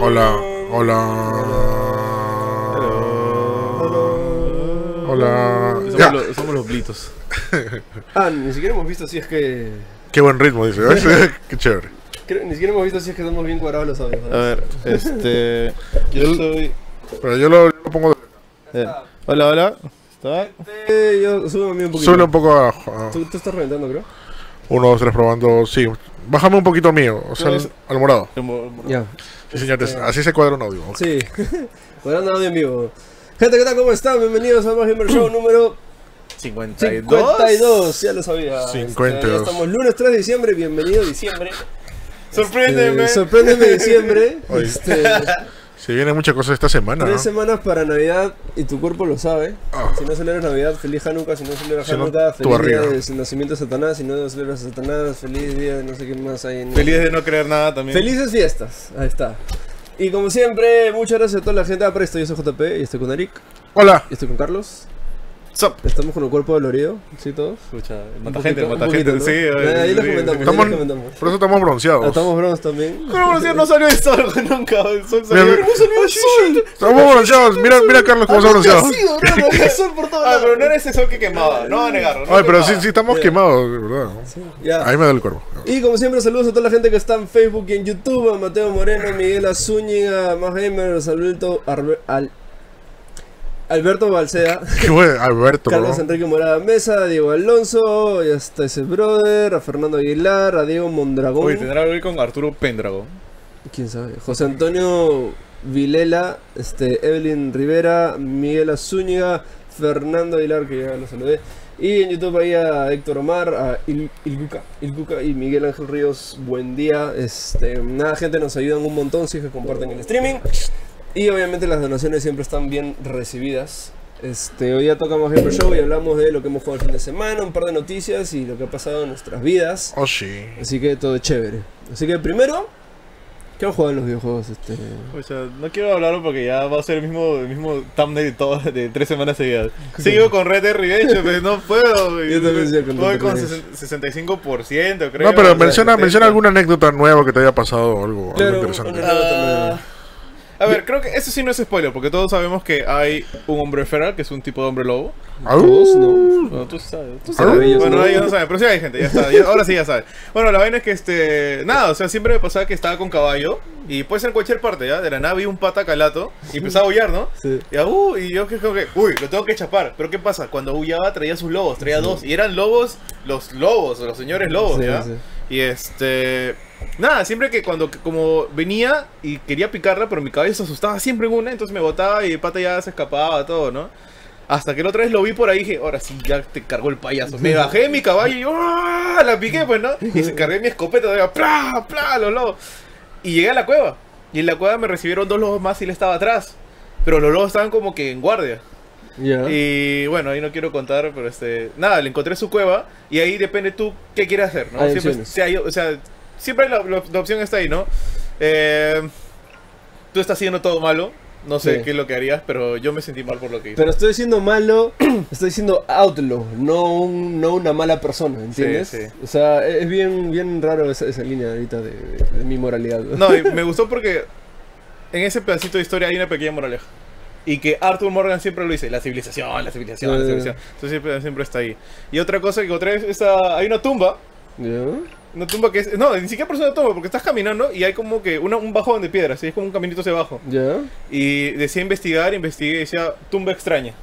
Hola, hola. Hola. Somos, Ya, los, somos los blitos. Ah, ni siquiera hemos visto si es que. qué buen ritmo, dice. ¿ves? qué chévere. creo- ni siquiera hemos visto si es que estamos bien cuadrados los audios. A ver, este. Yo soy. Pero yo lo, lo pongo. de- eh, Hola, hola. ¿Está? Eh, yo subo a mí un poquito. Sube un poco abajo. ah. Tú, tú estás reventando, creo. Uno, dos, tres, probando. Sí. Bájame un poquito mío. O sea, al morado. Ya. Sí, señores. Así se cuadra un audio. Sí. Cuadrando audio en vivo. Gente, ¿qué tal? ¿Cómo están? Bienvenidos a Más Gamer Show número 52. 52. Ya lo sabía. 52. Este, ya estamos lunes 3 de diciembre. Bienvenido diciembre. Sorpréndeme. Eh, sorpréndeme diciembre. Oye. Este, Se vienen muchas cosas esta semana. tres ¿no? semanas para Navidad y tu cuerpo lo sabe. Ah. Si no celebras Navidad, feliz Hanukkah. Si no celebras Si no, Hanukkah, tu feliz día barriga. de nacimiento de Satanás. Si no celebras a Satanás, feliz día de no sé qué más hay en Feliz de no creer nada también. Felices fiestas. Ahí está. Y como siempre, muchas gracias a toda la gente. Ah, presto, yo soy JP y estoy con Eric. Hola. Y estoy con Carlos. Sup. Estamos con el cuerpo dolorido, ¿sí todos? Escucha, mata gente, mata gente. ¿no? Sí, Eh, ahí lo sí, comentamos. ahí comentamos. Por eso estamos bronceados. Estamos bromas también. ¿Cómo broncear? no salió el sol nunca. El sol Mira, salió. mira. Estamos bronceados. Mira, mira Carlos cómo está bronceado. Ah, pero no era ese sol que quemaba. No va a negarlo. no Ay, pero sí, quemaba. sí estamos quemados, de verdad. Ya. Ahí me da el cuerpo. Y como siempre, saludos a toda la gente que está en Facebook y en YouTube. A Mateo Moreno, Miguel Azúñiga, Más Gamers, Alberto, Arbe- Al- Alberto Balcea. Qué bueno, Alberto. Carlos ¿no? Enrique Morada Mesa, Diego Alonso, ya está ese brother, a Fernando Aguilar, a Diego Mondragón. Uy, tendrá que ver con Arturo Pendrago. ¿Quién sabe? José Antonio Vilela, este, Evelyn Rivera, Miguel Azúñiga, Fernando Aguilar, que ya lo saludé. Y en YouTube ahí a Héctor Omar, a Il, Ilguca, Ilguca y Miguel Ángel Ríos, buen día. Este, nada, gente, nos ayudan un montón si es que comparten el streaming. Y obviamente las donaciones siempre están bien recibidas. Este, hoy ya tocamos Gamer Show y hablamos de lo que hemos jugado el fin de semana, un par de noticias y lo que ha pasado en nuestras vidas. Oh, sí. Así que todo chévere. Así que primero, ¿qué han jugado en los videojuegos? Este... O sea, no quiero hablarlo porque ya va a ser el mismo, el mismo thumbnail de, todo, de tres semanas seguidas. Sigo con Red Dead Redemption, pero no puedo. Yo también sigo con Voy con Redemption. 65%, creo. No, pero o sea, menciona, 70. menciona alguna anécdota nueva que te haya pasado o algo, algo Claro, interesante. una- a ver, creo que eso sí no es spoiler, porque todos sabemos que hay un hombre feral, que es un tipo de hombre lobo. Todos, ¿no? Bueno, tú sabes. Tú Ah. sabes. Ellos bueno, no. ellos no saben, pero sí hay gente, ya está. ya- ahora sí ya saben. Bueno, la vaina es que este. Nada, o sea, siempre me pasaba que estaba con caballo. Y puede ser en cualquier parte, ¿ya? De la nave un pata calato y empezaba a aullar, ¿no? Sí. Y, ah, uh, y yo que como que, uy, lo tengo que chapar. Pero ¿qué pasa? Cuando aullaba traía sus lobos, traía dos. Y eran lobos, los lobos, los señores lobos, Sí, ¿ya? sí. Y este. Nada, siempre que cuando como venía y quería picarla, pero mi caballo se asustaba siempre en una, entonces me botaba y el pata ya se escapaba, todo, ¿no? Hasta que la otra vez lo vi por ahí y dije, ahora sí, ya te cargó el payaso. Me bajé de mi caballo y yo, ¡ah! la piqué, pues, ¿no? Y se cargué mi escopeta, todavía, ¡plá! ¡plá! los lobos. Y llegué a la cueva. Y en la cueva me recibieron dos lobos más y él estaba atrás. Pero los lobos estaban como que en guardia. Ya. Y bueno, ahí no quiero contar, pero este. Nada, le encontré su cueva y ahí depende tú qué quieres hacer, ¿no? Siempre, hay- o sea, siempre la, la- la opción está ahí, ¿no? Eh, tú estás haciendo todo malo, no sé Sí. qué es lo que harías, pero yo me sentí mal por lo que hice. Pero estoy siendo malo, estoy siendo outlaw, no, un- no una mala persona, ¿entiendes? Sí, sí. O sea, es bien, bien raro esa, esa línea ahorita de, de mi moralidad. No, y me gustó porque en ese pedacito de historia hay una pequeña moraleja. Y que Arthur Morgan siempre lo dice, la civilización, la civilización, la Eh. civilización. Entonces siempre, siempre está ahí. Y otra cosa que otra vez, esa, hay una tumba ¿Ya? Una tumba que es. No, ni siquiera por una tumba, porque estás caminando y hay como que una- un bajón de piedras, ¿sí? es como un caminito hacia abajo. ¿Ya? Y decía investigar, investigué y decía tumba extraña.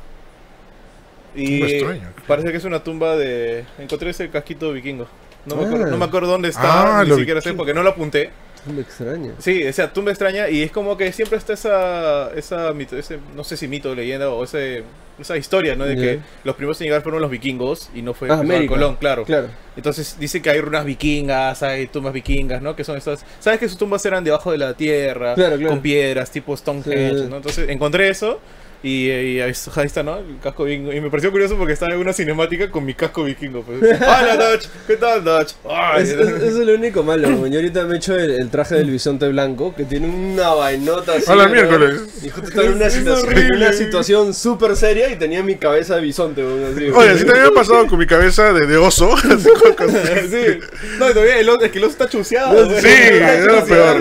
Y Tumba extraña, parece que es una tumba de. Encontré ese casquito vikingo. No me, Ah. acuerdo, no me acuerdo dónde está, Ah, ni siquiera sé vikingo. porque no lo apunté. Me extraña. Sí, o sea, tumba extraña y es como que siempre está esa, esa mito, ese, no sé si mito, leyenda o ese, esa historia, ¿no? De que los primeros en llegar fueron los vikingos y no fue Ah. Colón, claro. Claro. Entonces dice que hay runas vikingas, hay tumbas vikingas, ¿no? Que son estas... ¿Sabes que sus tumbas eran debajo de la tierra? Claro, claro. Con piedras, tipo Stonehenge, Sí. ¿no? Entonces encontré eso Y, y ahí, está- ahí está, ¿no? El casco vikingo. Y me pareció curioso porque estaba en una cinemática con mi casco vikingo. Pues. Hola, Dutch. ¿Qué tal, Dutch? Es, es- eso es lo único malo. Yo ahorita me he hecho el, el traje del bisonte blanco que tiene una vainota así. A la ¿no? miércoles. Y justo estaba en una Es situación, una situación súper seria y tenía mi cabeza de bisonte. así. Oye, así también me ha pasado con mi cabeza de, de oso. así con- con- sí. No, y todavía el oso, es que el oso está chuseado. No, sí, Está es lo peor.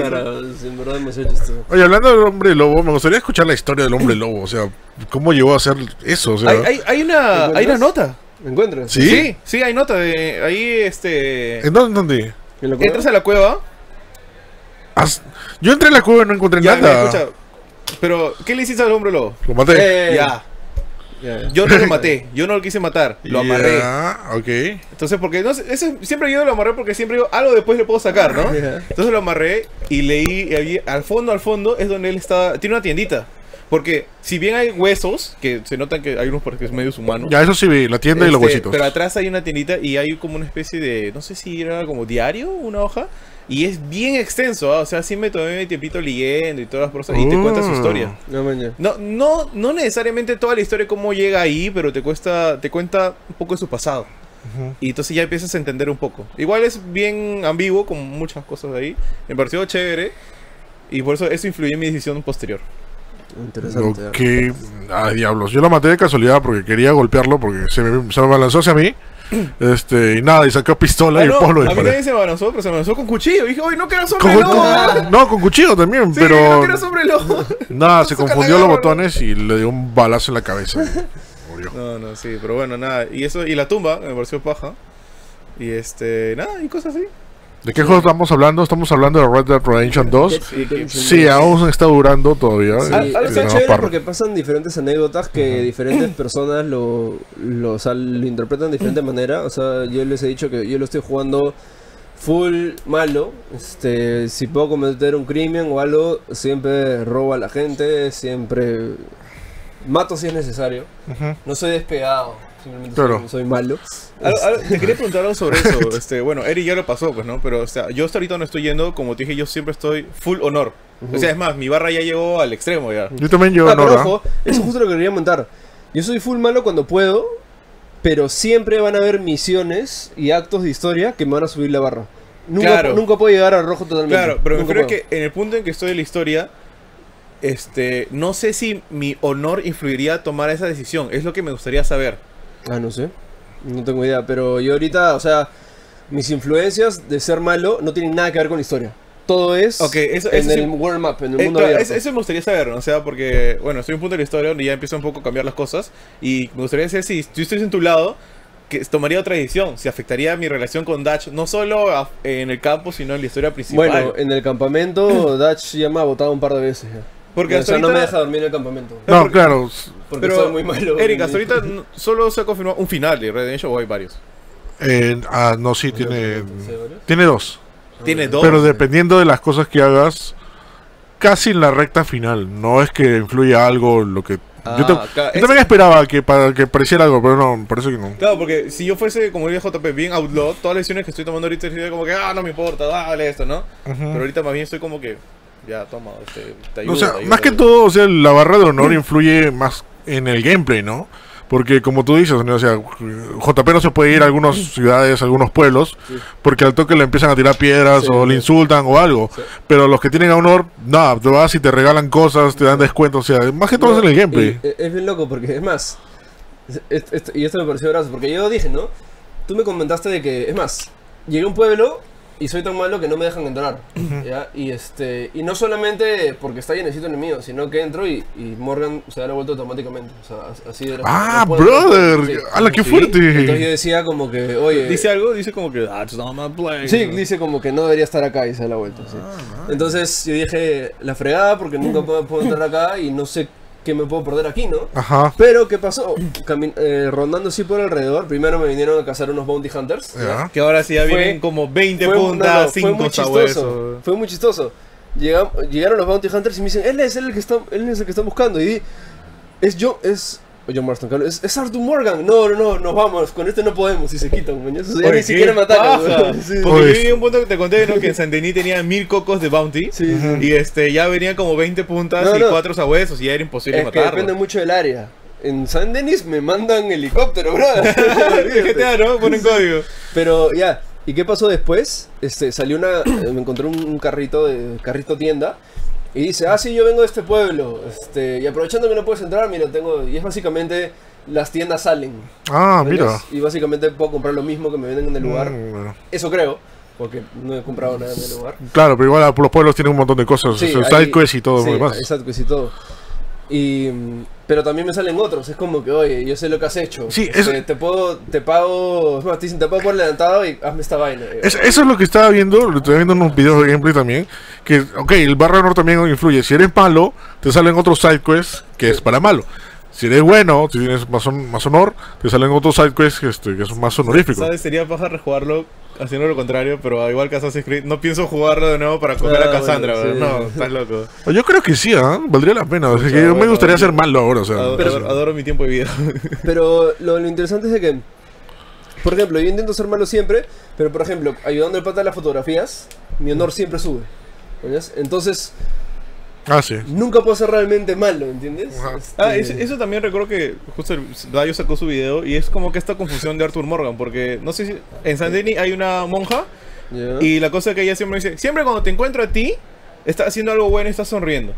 En verdad me. Oye, hablando del hombre lobo, me gustaría escuchar la historia del hombre lobo. O sea, ¿cómo llegó a hacer eso? O sea, Hay, hay, hay, una, hay una nota. ¿Me encuentras? ¿Sí? Sí, sí, hay nota. De, ahí, este. ¿En dónde? en dónde? ¿En la cueva? Entras a la cueva. Yo entré en la cueva y no encontré Ya, nada. mira, escucha. Pero, ¿qué le hiciste al hombre lobo? Lo maté. Eh, Ya. ya. Yo no lo maté. Yo no lo quise matar. Lo amarré. Ya, ok. Entonces, porque no sé, eso siempre yo lo amarré porque siempre digo algo después le puedo sacar, ¿no? Entonces lo amarré y leí, y al fondo, al fondo es donde él está, tiene una tiendita. Porque si bien hay huesos, que se notan que hay unos porque es medios humanos. Ya, eso sí vi, la tienda y los este, huesitos. Pero atrás hay una tiendita y hay como una especie de, no sé si era como diario, una hoja. Y es bien extenso, ¿ah? o sea, sí me tomé mi tiempito leyendo y todas las cosas y te cuenta su Mm. historia. No, ya. No, no, no necesariamente toda la historia cómo llega ahí, pero te cuesta, te cuenta un poco de su pasado. Y entonces ya empiezas a entender un poco. Igual es bien ambiguo, como muchas cosas de ahí. Me pareció chévere. Y por eso eso influyó en mi decisión posterior. Interesante. Ok. Ay, diablos. Yo lo maté de casualidad porque quería golpearlo porque se me, se me balanzó hacia mí. Este, y nada, y sacó pistola Ah, y no, el polo a mí también se me avanzó, pero se me avanzó con cuchillo. Y dije, oye, no hombre lobo. con- no, con cuchillo también, Sí, pero. no lobo. Nada, se la confundió los botones y le dio un balazo en la cabeza. murió. No, no, sí, pero bueno, nada. Y eso, y la tumba, me pareció paja. Y este, nada, y cosas así. ¿De qué juego estamos hablando? Estamos hablando de Red Dead Redemption 2. Sí, aún está durando todavía. Sí, eh, está chévere porque pasan diferentes anécdotas que diferentes personas lo, lo, o sea, lo interpretan de diferente manera. O sea, yo les he dicho que yo lo estoy jugando full malo. Este, si puedo cometer un crimen o algo, siempre robo a la gente, siempre mato si es necesario. No soy despegado, simplemente Claro. soy, soy malo. Algo- te quería preguntar algo sobre eso. Este, bueno, Eri ya lo pasó, pues, ¿no? Pero, o sea, yo hasta ahorita no estoy yendo, como te dije, yo siempre estoy full honor. O sea, es más, mi barra ya llegó al extremo ya. Yo también llevo Ah, pero Nora. ojo, eso justo lo que quería comentar. Yo soy full malo cuando puedo, pero siempre van a haber misiones y actos de historia que me van a subir la barra. Nunca, Claro. nunca puedo llegar a rojo totalmente. Claro, pero me creo que en el punto en que estoy en la historia, este, no sé si mi honor influiría a tomar esa decisión. Es lo que me gustaría saber. Ah, no sé. No tengo idea, pero yo ahorita, o sea, mis influencias de ser malo no tienen nada que ver con la historia. Todo es Ok, eso- en eso el sí- world map, en el Eh, mundo claro, abierto. eso, me gustaría saber, ¿no? O sea, porque, bueno, estoy en un punto de la historia donde ya empieza un poco a cambiar las cosas. Y me gustaría saber si yo estoy en tu lado, que tomaría otra decisión. Si afectaría mi relación con Dutch, no solo a- en el campo, sino en la historia principal. Bueno, en el campamento Dutch ya me ha votado un par de veces. ya. Porque hasta sea, no me ahorita- deja dormir en el campamento. No, porque- claro. Porque Pero, soy muy malo. Eric, hasta ahorita solo se ha confirmado un final de Red Dead Redemption o hay varios. eh, ah, no, sí, tiene. Tiene dos. Tiene dos. Pero dependiendo de las cosas que hagas, casi en la recta final. No es que influya algo lo que. yo, te- Ah, yo es- también esperaba que para que pareciera algo, pero no, parece que no. Claro, porque si yo fuese como diría JP, bien outlaw, todas las decisiones que estoy tomando ahorita sería como que, ah, no me importa, dale esto, ¿no? Pero ahorita más bien estoy como que, ya, toma, este, te ayudo. o sea, te ayudo, más que todo, o sea, la barra de honor influye más en el gameplay, ¿no? Porque como tú dices, ¿no? o sea, JP no se puede ir a algunas ciudades, a algunos pueblos, Sí. porque al toque le empiezan a tirar piedras Sí, o le sí. insultan o algo. Pero los que tienen honor, nada, te vas y te regalan cosas, te dan descuentos, o sea, más que todo es en el gameplay. Y, eh, es bien loco porque, es más, es- es- y esto me pareció gracioso, porque yo dije, ¿no? Tú me comentaste de que, es más, llegué a un pueblo y soy tan malo que no me dejan entrar, ¿ya? Y este, y no solamente porque está llenecito de enemigos, sino que entro y, y Morgan se da la vuelta automáticamente, o sea, as- así de Ah, no puedo- no brother, sí. ¡Hala, qué Sí, fuerte! Entonces yo decía como que, oye... Dice algo, dice como que, that's not my place. Sí, dice como que no debería estar acá y se da la vuelta. sí. Entonces yo dije, la fregada porque nunca puedo, puedo entrar acá y no sé qué me puedo perder aquí, ¿no? Ajá. Pero, ¿qué pasó? Cami- eh, rondando así por alrededor, primero me vinieron a cazar unos bounty hunters. Que ahora sí ya Fue- vienen como 20 Fue, no, no, puntas, fue 5 muy chistoso. Fue muy chistoso. Llegam- llegaron los bounty hunters y me dicen, él es el que está, él es el que está buscando. Y di, es yo, es o John Marston, que es, es Arthur Morgan. No, no, no, nos vamos, con este no podemos. Y se quitan, mañana. O sea, ya Oye, ni siquiera me atacan. Sí, Porque Oye, yo viví un punto que te conté, ¿no? Que en San Denis tenía mil cocos de bounty. sí, sí. Y este, ya venían como 20 puntas No, y no. cuatro sabuesos y ya era imposible Es que matarlo. depende mucho del área. En San Denis me mandan helicóptero, bro. GTA, ¿no? Ponen código. Pero ya, ¿y qué pasó después? Este, salió una, me encontré un, un carrito de carrito tienda y dice, ah sí, yo vengo de este pueblo, este, y aprovechando que no puedes entrar, mira, tengo, y es básicamente las tiendas salen. Ah, mira. Y básicamente puedo comprar lo mismo que me venden en el lugar. Mm. Eso creo, porque no he comprado nada en el lugar. Claro, pero igual los pueblos tienen un montón de cosas, Sí, o sea, ahí- side quests y todo sí, lo demás. Y todo. Y, pero también me salen otros, es como que, oye, yo sé lo que has hecho. Sí, Este, es- te puedo, te pago, es más, te dicen, te pago por adelantado y hazme esta vaina. Es- eso es lo que estaba viendo, lo estoy viendo en unos videos de gameplay también, que, ok, el barra honor también influye. Si eres malo, te salen otros side quests que es para malo. Si eres bueno, si tienes más, hon- más honor, te salen otros side quests que, este, que son más honoríficos. ¿Sabes? Sería paja rejugarlo haciendo lo contrario, pero igual que Assassin's Creed, no pienso jugarlo de nuevo para comer Ah, a Cassandra, bueno, sí. No, estás loco. Yo creo que sí, ¿ah? valdría la pena. O sea, que me gustaría ser malo ahora. O sea, Adoro, pero- adoro- adoro mi tiempo de vida. Pero lo, lo interesante es de que, por ejemplo, yo intento ser malo siempre, pero por ejemplo, ayudando al pata a las fotografías, mi honor siempre sube. Entonces, Ah, sí. nunca puedo ser realmente malo, ¿entiendes? Ajá. Este, Ah, eso, eso también recuerdo que justo el- Dayo sacó su video y es como que esta confusión de Arthur Morgan, porque no sé si en San Denis hay una monja ya. y la cosa que ella siempre dice, siempre cuando te encuentro a ti, estás haciendo algo bueno y estás sonriendo.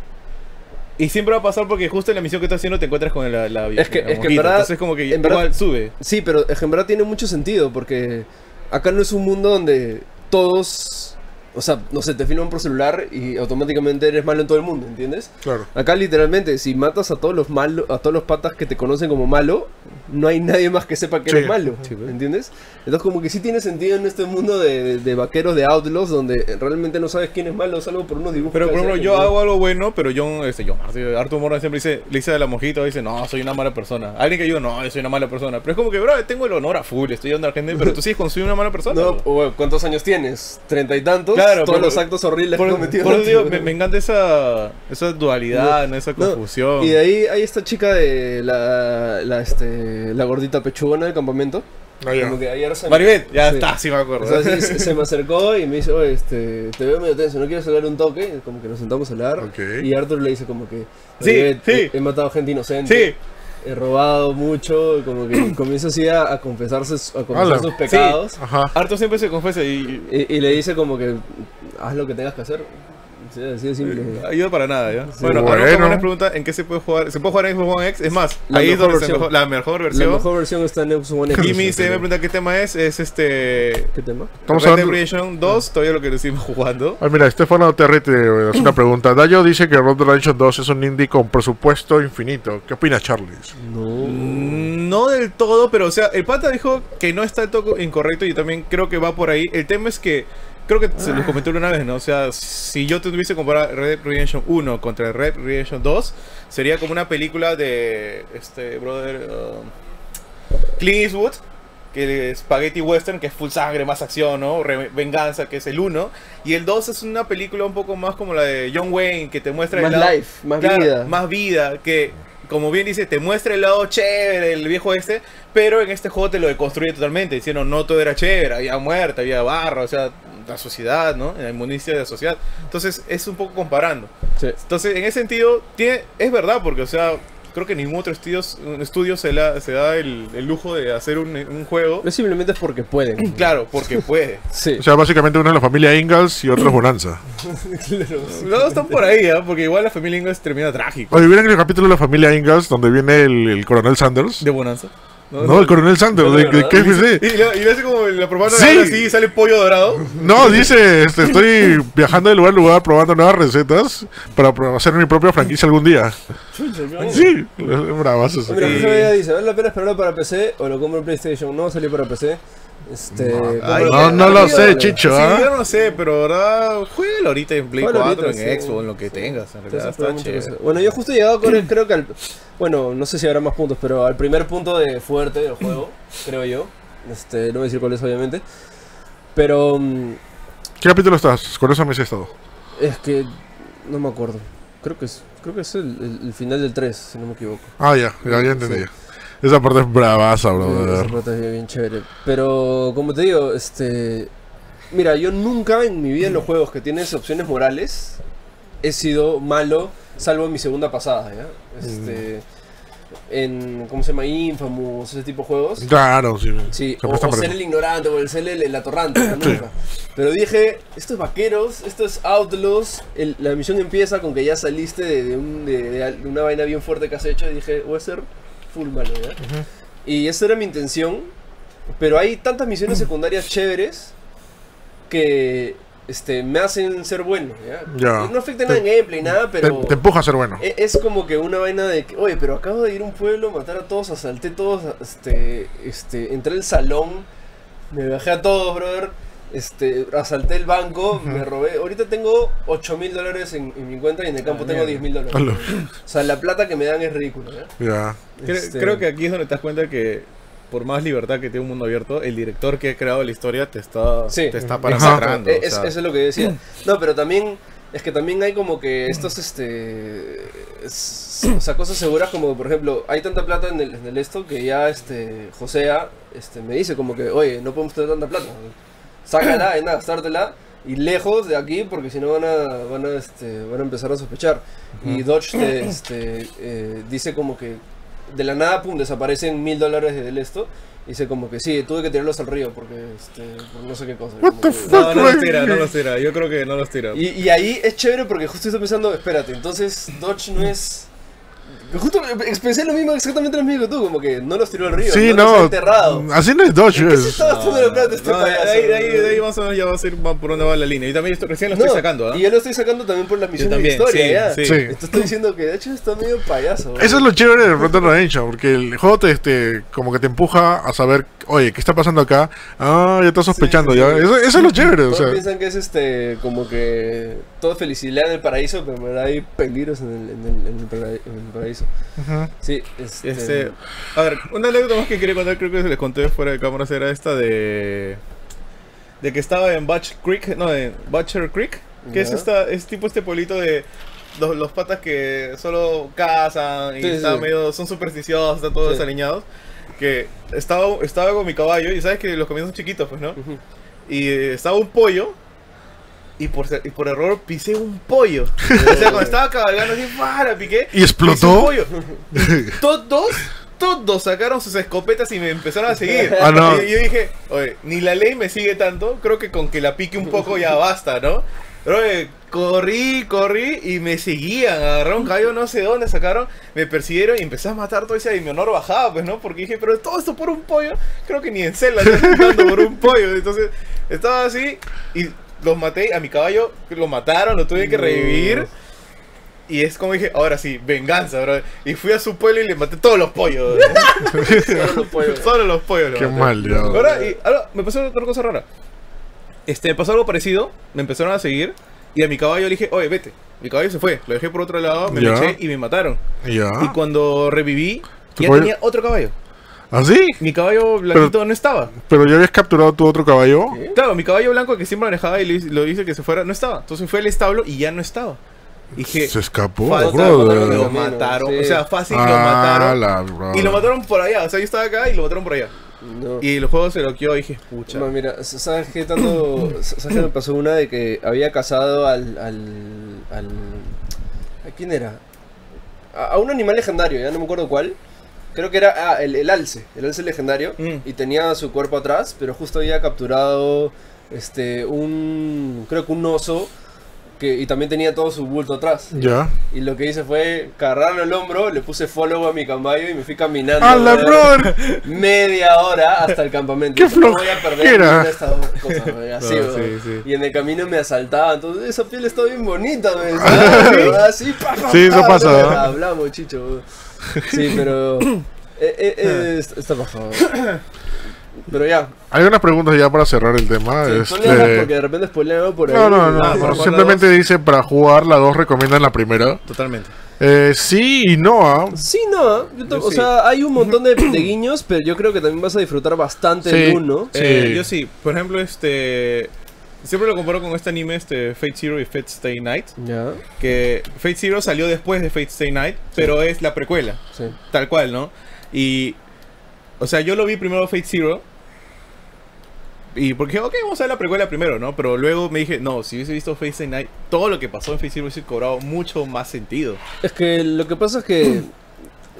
Y siempre va a pasar porque justo en la misión que estás haciendo te encuentras con la, la, Es que- la es que en verdad- Entonces como que en igual verdad- sube. Sí, pero en verdad tiene mucho sentido porque acá no es un mundo donde todos, o sea, no sé, te filman por celular y automáticamente eres malo en todo el mundo, ¿entiendes? Claro. Acá literalmente, si matas a todos los malos, a todos los patas que te conocen como malo, no hay nadie más que sepa que Sí. eres malo, Sí. ¿entiendes? Entonces como que sí tiene sentido en este mundo de, de- de vaqueros, de outlaws, donde realmente no sabes quién es malo, salvo por unos dibujos. Pero por ejemplo, yo ¿no? hago algo bueno, pero John, este, John, Arthur Morgan siempre dice, le dice a la monjita, dice, no, soy una mala persona. Alguien que yo, no, yo soy una mala persona. Pero es como que, bro, tengo el honor a full, estoy ayudando a la gente, pero tú sigues con soy una mala persona. No, o, ¿cuántos años tienes? ¿Treinta y tantos? Claro, Todos pero- los actos horribles Por, que he cometido. por eso digo, me, me encanta esa, esa dualidad, ¿no? esa No, confusión. Y de ahí hay esta chica de la, la, este, la gordita pechugona del campamento. Ah, ya. Como que ayer se me- Maribel, ya Sí. está, sí me acuerdo. O sea, sí, se, se me acercó y me dice, oye, este, te veo medio tenso, ¿no quieres hablar un toque? Como que nos sentamos a hablar. Ok. Y Arthur le dice como que, Sí, "Oye, sí. He, he matado gente inocente. sí, He robado mucho. Como que comienza así a, a confesarse, a confesar sus pecados. Ajá. Arthur siempre se confiesa y, Y, y le dice como que, haz lo que tengas que hacer. Sí, así de simple. y ayuda para nada, ¿ya? Sí. bueno, Bueno. ahora nos pregunta en qué se puede jugar. ¿Se puede jugar en Xbox One X? Es más, La ahí es mejor donde se versión. mejor- la mejor La versión. mejor versión está en Xbox One X. Jimmy se me pregunta qué tema es. Es este. ¿Qué tema? Estamos Red. Redemption 2, todavía lo que decimos jugando. Ah, mira, Estefano Terry te hace una pregunta. Dayo dice que Red Redemption 2 es un indie con presupuesto infinito. ¿Qué opina Charles? No. Mm, No del todo, pero o sea, el pata dijo que no está del todo incorrecto y también creo que va por ahí. El tema es que, creo que se lo comenté una vez, ¿no? O sea, si yo tuviese que comparar Red Dead Redemption 1 contra Red Dead Redemption 2, sería como una película de, este, brother, um, Clint Eastwood, que es Spaghetti Western, que es full sangre, más acción, ¿no? Re- venganza, que es el 1. Y el 2 es una película un poco más como la de John Wayne, que te muestra Más el lado- life, más Claro, vida. Más vida, que como bien dice, te muestra el lado chévere del viejo este, pero en este juego te lo deconstruye totalmente, diciendo no todo era chévere, había muerte, había barro, o sea, la sociedad, ¿no? La inmundicia de la sociedad. Entonces es un poco comparando. Sí. Entonces, en ese sentido, tiene, es verdad, porque, o sea, creo que ningún otro estudio, un estudio se, la- se da el, el lujo de hacer un, un juego. No simplemente es porque pueden. Claro, porque puede. Sí. O sea, básicamente uno es la familia Ingalls y otro es Bonanza. Los dos están por ahí, ¿ah? Porque igual la familia Ingalls termina trágico. Oye, ¿vieron el capítulo de la familia Ingalls donde viene el, el coronel Sanders? De bonanza. No, el coronel Sanders, No, de, de. KFC. Y, le- y le hace como la propaganda Sí. de así y sale pollo dorado. No, dice, este, estoy viajando de lugar a lugar probando nuevas recetas para hacer mi propia franquicia algún día. Sí, eso. Mira, Sí. Dice, ¿vale la pena esperarlo para PC o lo compro en PlayStation? No va a salir para PC. Este, Ay, No, no lo sé, Chicho, Sí, ¿ah? yo no sé, pero verdad, juégalo ahorita en Play Juégalo 4, ahorita, en sí. Xbox, en lo que tengas. En realidad está chévere. Bueno, yo justo he llegado con el, creo que al... Bueno, no sé si habrá más puntos, pero al primer punto de fuerte del juego, creo yo. Este, no voy a decir cuál es, obviamente. Pero mm, ¿Qué capítulo estás? Con eso me he estado. es que no me acuerdo. creo que es, creo que es el, el- el final del 3, si no me equivoco. Ah, ya, ya, ya entendí. Sí. Esa parte es bravaza, brother. esa parte es bien, chévere. Pero, como te digo, este. Mira, yo nunca en mi vida en los juegos que tienes opciones morales he sido malo, salvo en mi segunda pasada, ¿ya? Este. En. ¿Cómo se llama? Infamous, ese tipo de juegos. Claro, sí. Sí, o, o ser el ignorante o el ser el, el atorrante, nunca. Pero dije, esto es vaqueros, esto es outlaws, el- la misión empieza con que ya saliste de, de un- de una vaina bien fuerte que has hecho y dije, voy a ser full malo, ¿ya? Y esa era mi intención, pero hay tantas misiones secundarias chéveres que este, me hacen ser bueno, ¿ya? No afecta nada en gameplay, nada, Te, pero... te empuja a ser bueno. E- Es como que una vaina de que, oye, pero acabo de ir a un pueblo, matar a todos, asalté todos, este, este, entré al salón, me bajé a todos, brother, este, asalté el banco, me robé, ahorita tengo 8 mil dólares en, en mi cuenta y en el campo Ah, tengo mierda. 10 mil dólares. O sea, la plata que me dan es ridícula, Este, Creo que aquí es donde te das cuenta que por más libertad que tiene un mundo abierto, el director que ha creado la historia te está, Sí. te está parafraseando. E- o es- sea. eso es lo que decía. No, pero también es que también hay como que estos, este, es- o sea, cosas seguras como, por ejemplo, hay tanta plata en el, en el esto que ya, este, Josea, este, me dice como que, oye, no podemos tener tanta plata, sácala, en nada, gastártela y lejos de aquí porque si no van a, van a, este, van a empezar a sospechar. Y Dodge, te, este, eh, dice como que de la nada, pum, desaparecen mil dólares del esto. Dice como que sí, tuve que tirarlos al río porque, este, por no sé qué cosa. What the que- fuck? No, no los tira, no los tira. Yo creo que no los tira. y, y ahí es chévere porque justo estoy pensando, espérate, entonces Dodge no es... Justo pensé lo mismo, exactamente lo mismo que tú, como que no los tiró al río, Sí, no, los no. ha enterrado. Así no es Dodge, ¿En qué se es. está gastando la plata este No, de payaso? ahí, de ahí, de ahí más o menos ya va a ser por dónde va la línea. Y también esto recién lo estoy No, sacando, ¿ah? Y yo lo estoy sacando también por la misión de también, historia, sí, ya. sí. Sí. Entonces estoy diciendo que de hecho está medio payaso. Eso es lo chévere de Dead Redemption, porque el juego te, este, como que te empuja a saber, oye, ¿qué está pasando acá? Ah, ya estás sospechando, sí, ya. sí. Eso, eso es lo chévere, o sea. piensan que es este, como que todo felicidad en el paraíso, pero en verdad hay peligros en el, en el, en el para- en el paraíso. Ujú. Sí, este... Este, a ver, una anécdota más que quería contar, creo que se les conté fuera de cámaras, era esta de. de que estaba en Butch Creek, no, en Butcher Creek, que es esta, es tipo este pueblito de los, los patas que solo cazan y sí, están sí. medio, son supersticiosos, están todos Sí. desaliñados. Que estaba, estaba con mi caballo y sabes que los caballos son chiquitos, pues, ¿no? Ujú. Y eh, estaba un pollo. Y por, y por error pisé un pollo. o sea, cuando estaba cabalgando así, para, piqué. ¿Y explotó? pisé un pollo. Todos, todos sacaron sus escopetas y me empezaron a seguir. Ah, no. Y yo dije, oye, ni la ley me sigue tanto. Creo que con que la pique un poco ya basta, ¿no? Pero oye, corrí, corrí y me seguían. Agarraron caballo no sé dónde, sacaron, me persiguieron y empecé a matar todo ese y mi honor bajaba, pues, ¿no? Porque dije, pero todo esto por un pollo. Creo que ni en celda estoy matando por un pollo. Entonces, estaba así y los maté. A mi caballo lo mataron, lo tuve que revivir. Y es como dije, ahora sí, venganza, bro. Y fui a su pueblo y le maté todos los pollos. Solo los pollos. Solo los pollos. Qué maté. mal, ya. Ahora, y ahora me pasó otra cosa rara. Este, me pasó algo parecido. Me empezaron a seguir. Y a mi caballo le dije, oye, vete. Mi caballo se fue. Lo dejé por otro lado, me lo eché y me mataron. Ya. Y cuando reviví, ¿Tu ya caballo? tenía otro caballo. ¿Así? Mi caballo blanquito no estaba. Pero ya habías capturado tu otro caballo. Claro, mi caballo blanco que siempre manejaba y lo dice que se fuera, no estaba. Entonces fui al establo y ya no estaba. Dije, Se escapó, Falta, brother. lo mataron. sí. O sea, fácil lo Ah, mataron. la. Y lo mataron por allá. O sea, yo estaba acá y lo mataron por allá. No. Y el juego se loqueó y dije, pucha. No, mira, ¿sabes qué tanto? ¿Sabes qué me pasó una de que había casado al. al. al ¿A quién era? A, a un animal legendario, ya no me acuerdo cuál. Creo que era ah, el, el alce, el alce legendario. Mm. Y tenía su cuerpo atrás, pero justo había capturado este un. Creo que un oso. Que, y también tenía todo su bulto atrás. Ya. Y lo que hice fue cargarlo el hombro, le puse follow a mi caballo y me fui caminando. ¡A la brother, media hora hasta el campamento. ¡Qué Dije, no voy a perder flojera! ninguna de estas dos cosas, güey, así, No, güey. sí, sí. Y en el camino me asaltaba, entonces esa piel está bien bonita, güey. ¿sabes? Así, pa, pa, Sí, eso pa, pasa, ¿no? Hablamos, chicho. Sí, pero. eh, eh, eh, está está bajado. Pero ya. Hay unas preguntas ya para cerrar el tema. Sí, este... porque de repente spoilean algo por ahí. No, no, no. Ah, Simplemente dice para jugar la 2 recomiendan la primera. Totalmente. Eh, sí y no, ¿ah? Sí, no. yo o sí. sea, hay un montón de, de guiños, pero yo creo que también vas a disfrutar bastante Sí. el 1. Sí. Eh, yo sí, por ejemplo, este. siempre lo comparo con este anime, este Fate Zero y Fate Stay Night. Ya, Que Fate Zero salió después de Fate Stay Night, pero es la precuela, sí. tal cual, ¿no? Y, o sea, yo lo vi primero Fate Zero. Y porque, ok, vamos a ver la precuela primero, ¿no? Pero luego me dije, no, si hubiese visto Stay Night, todo lo que pasó en Fate Zero hubiese cobrado mucho más sentido. Es que lo que pasa es que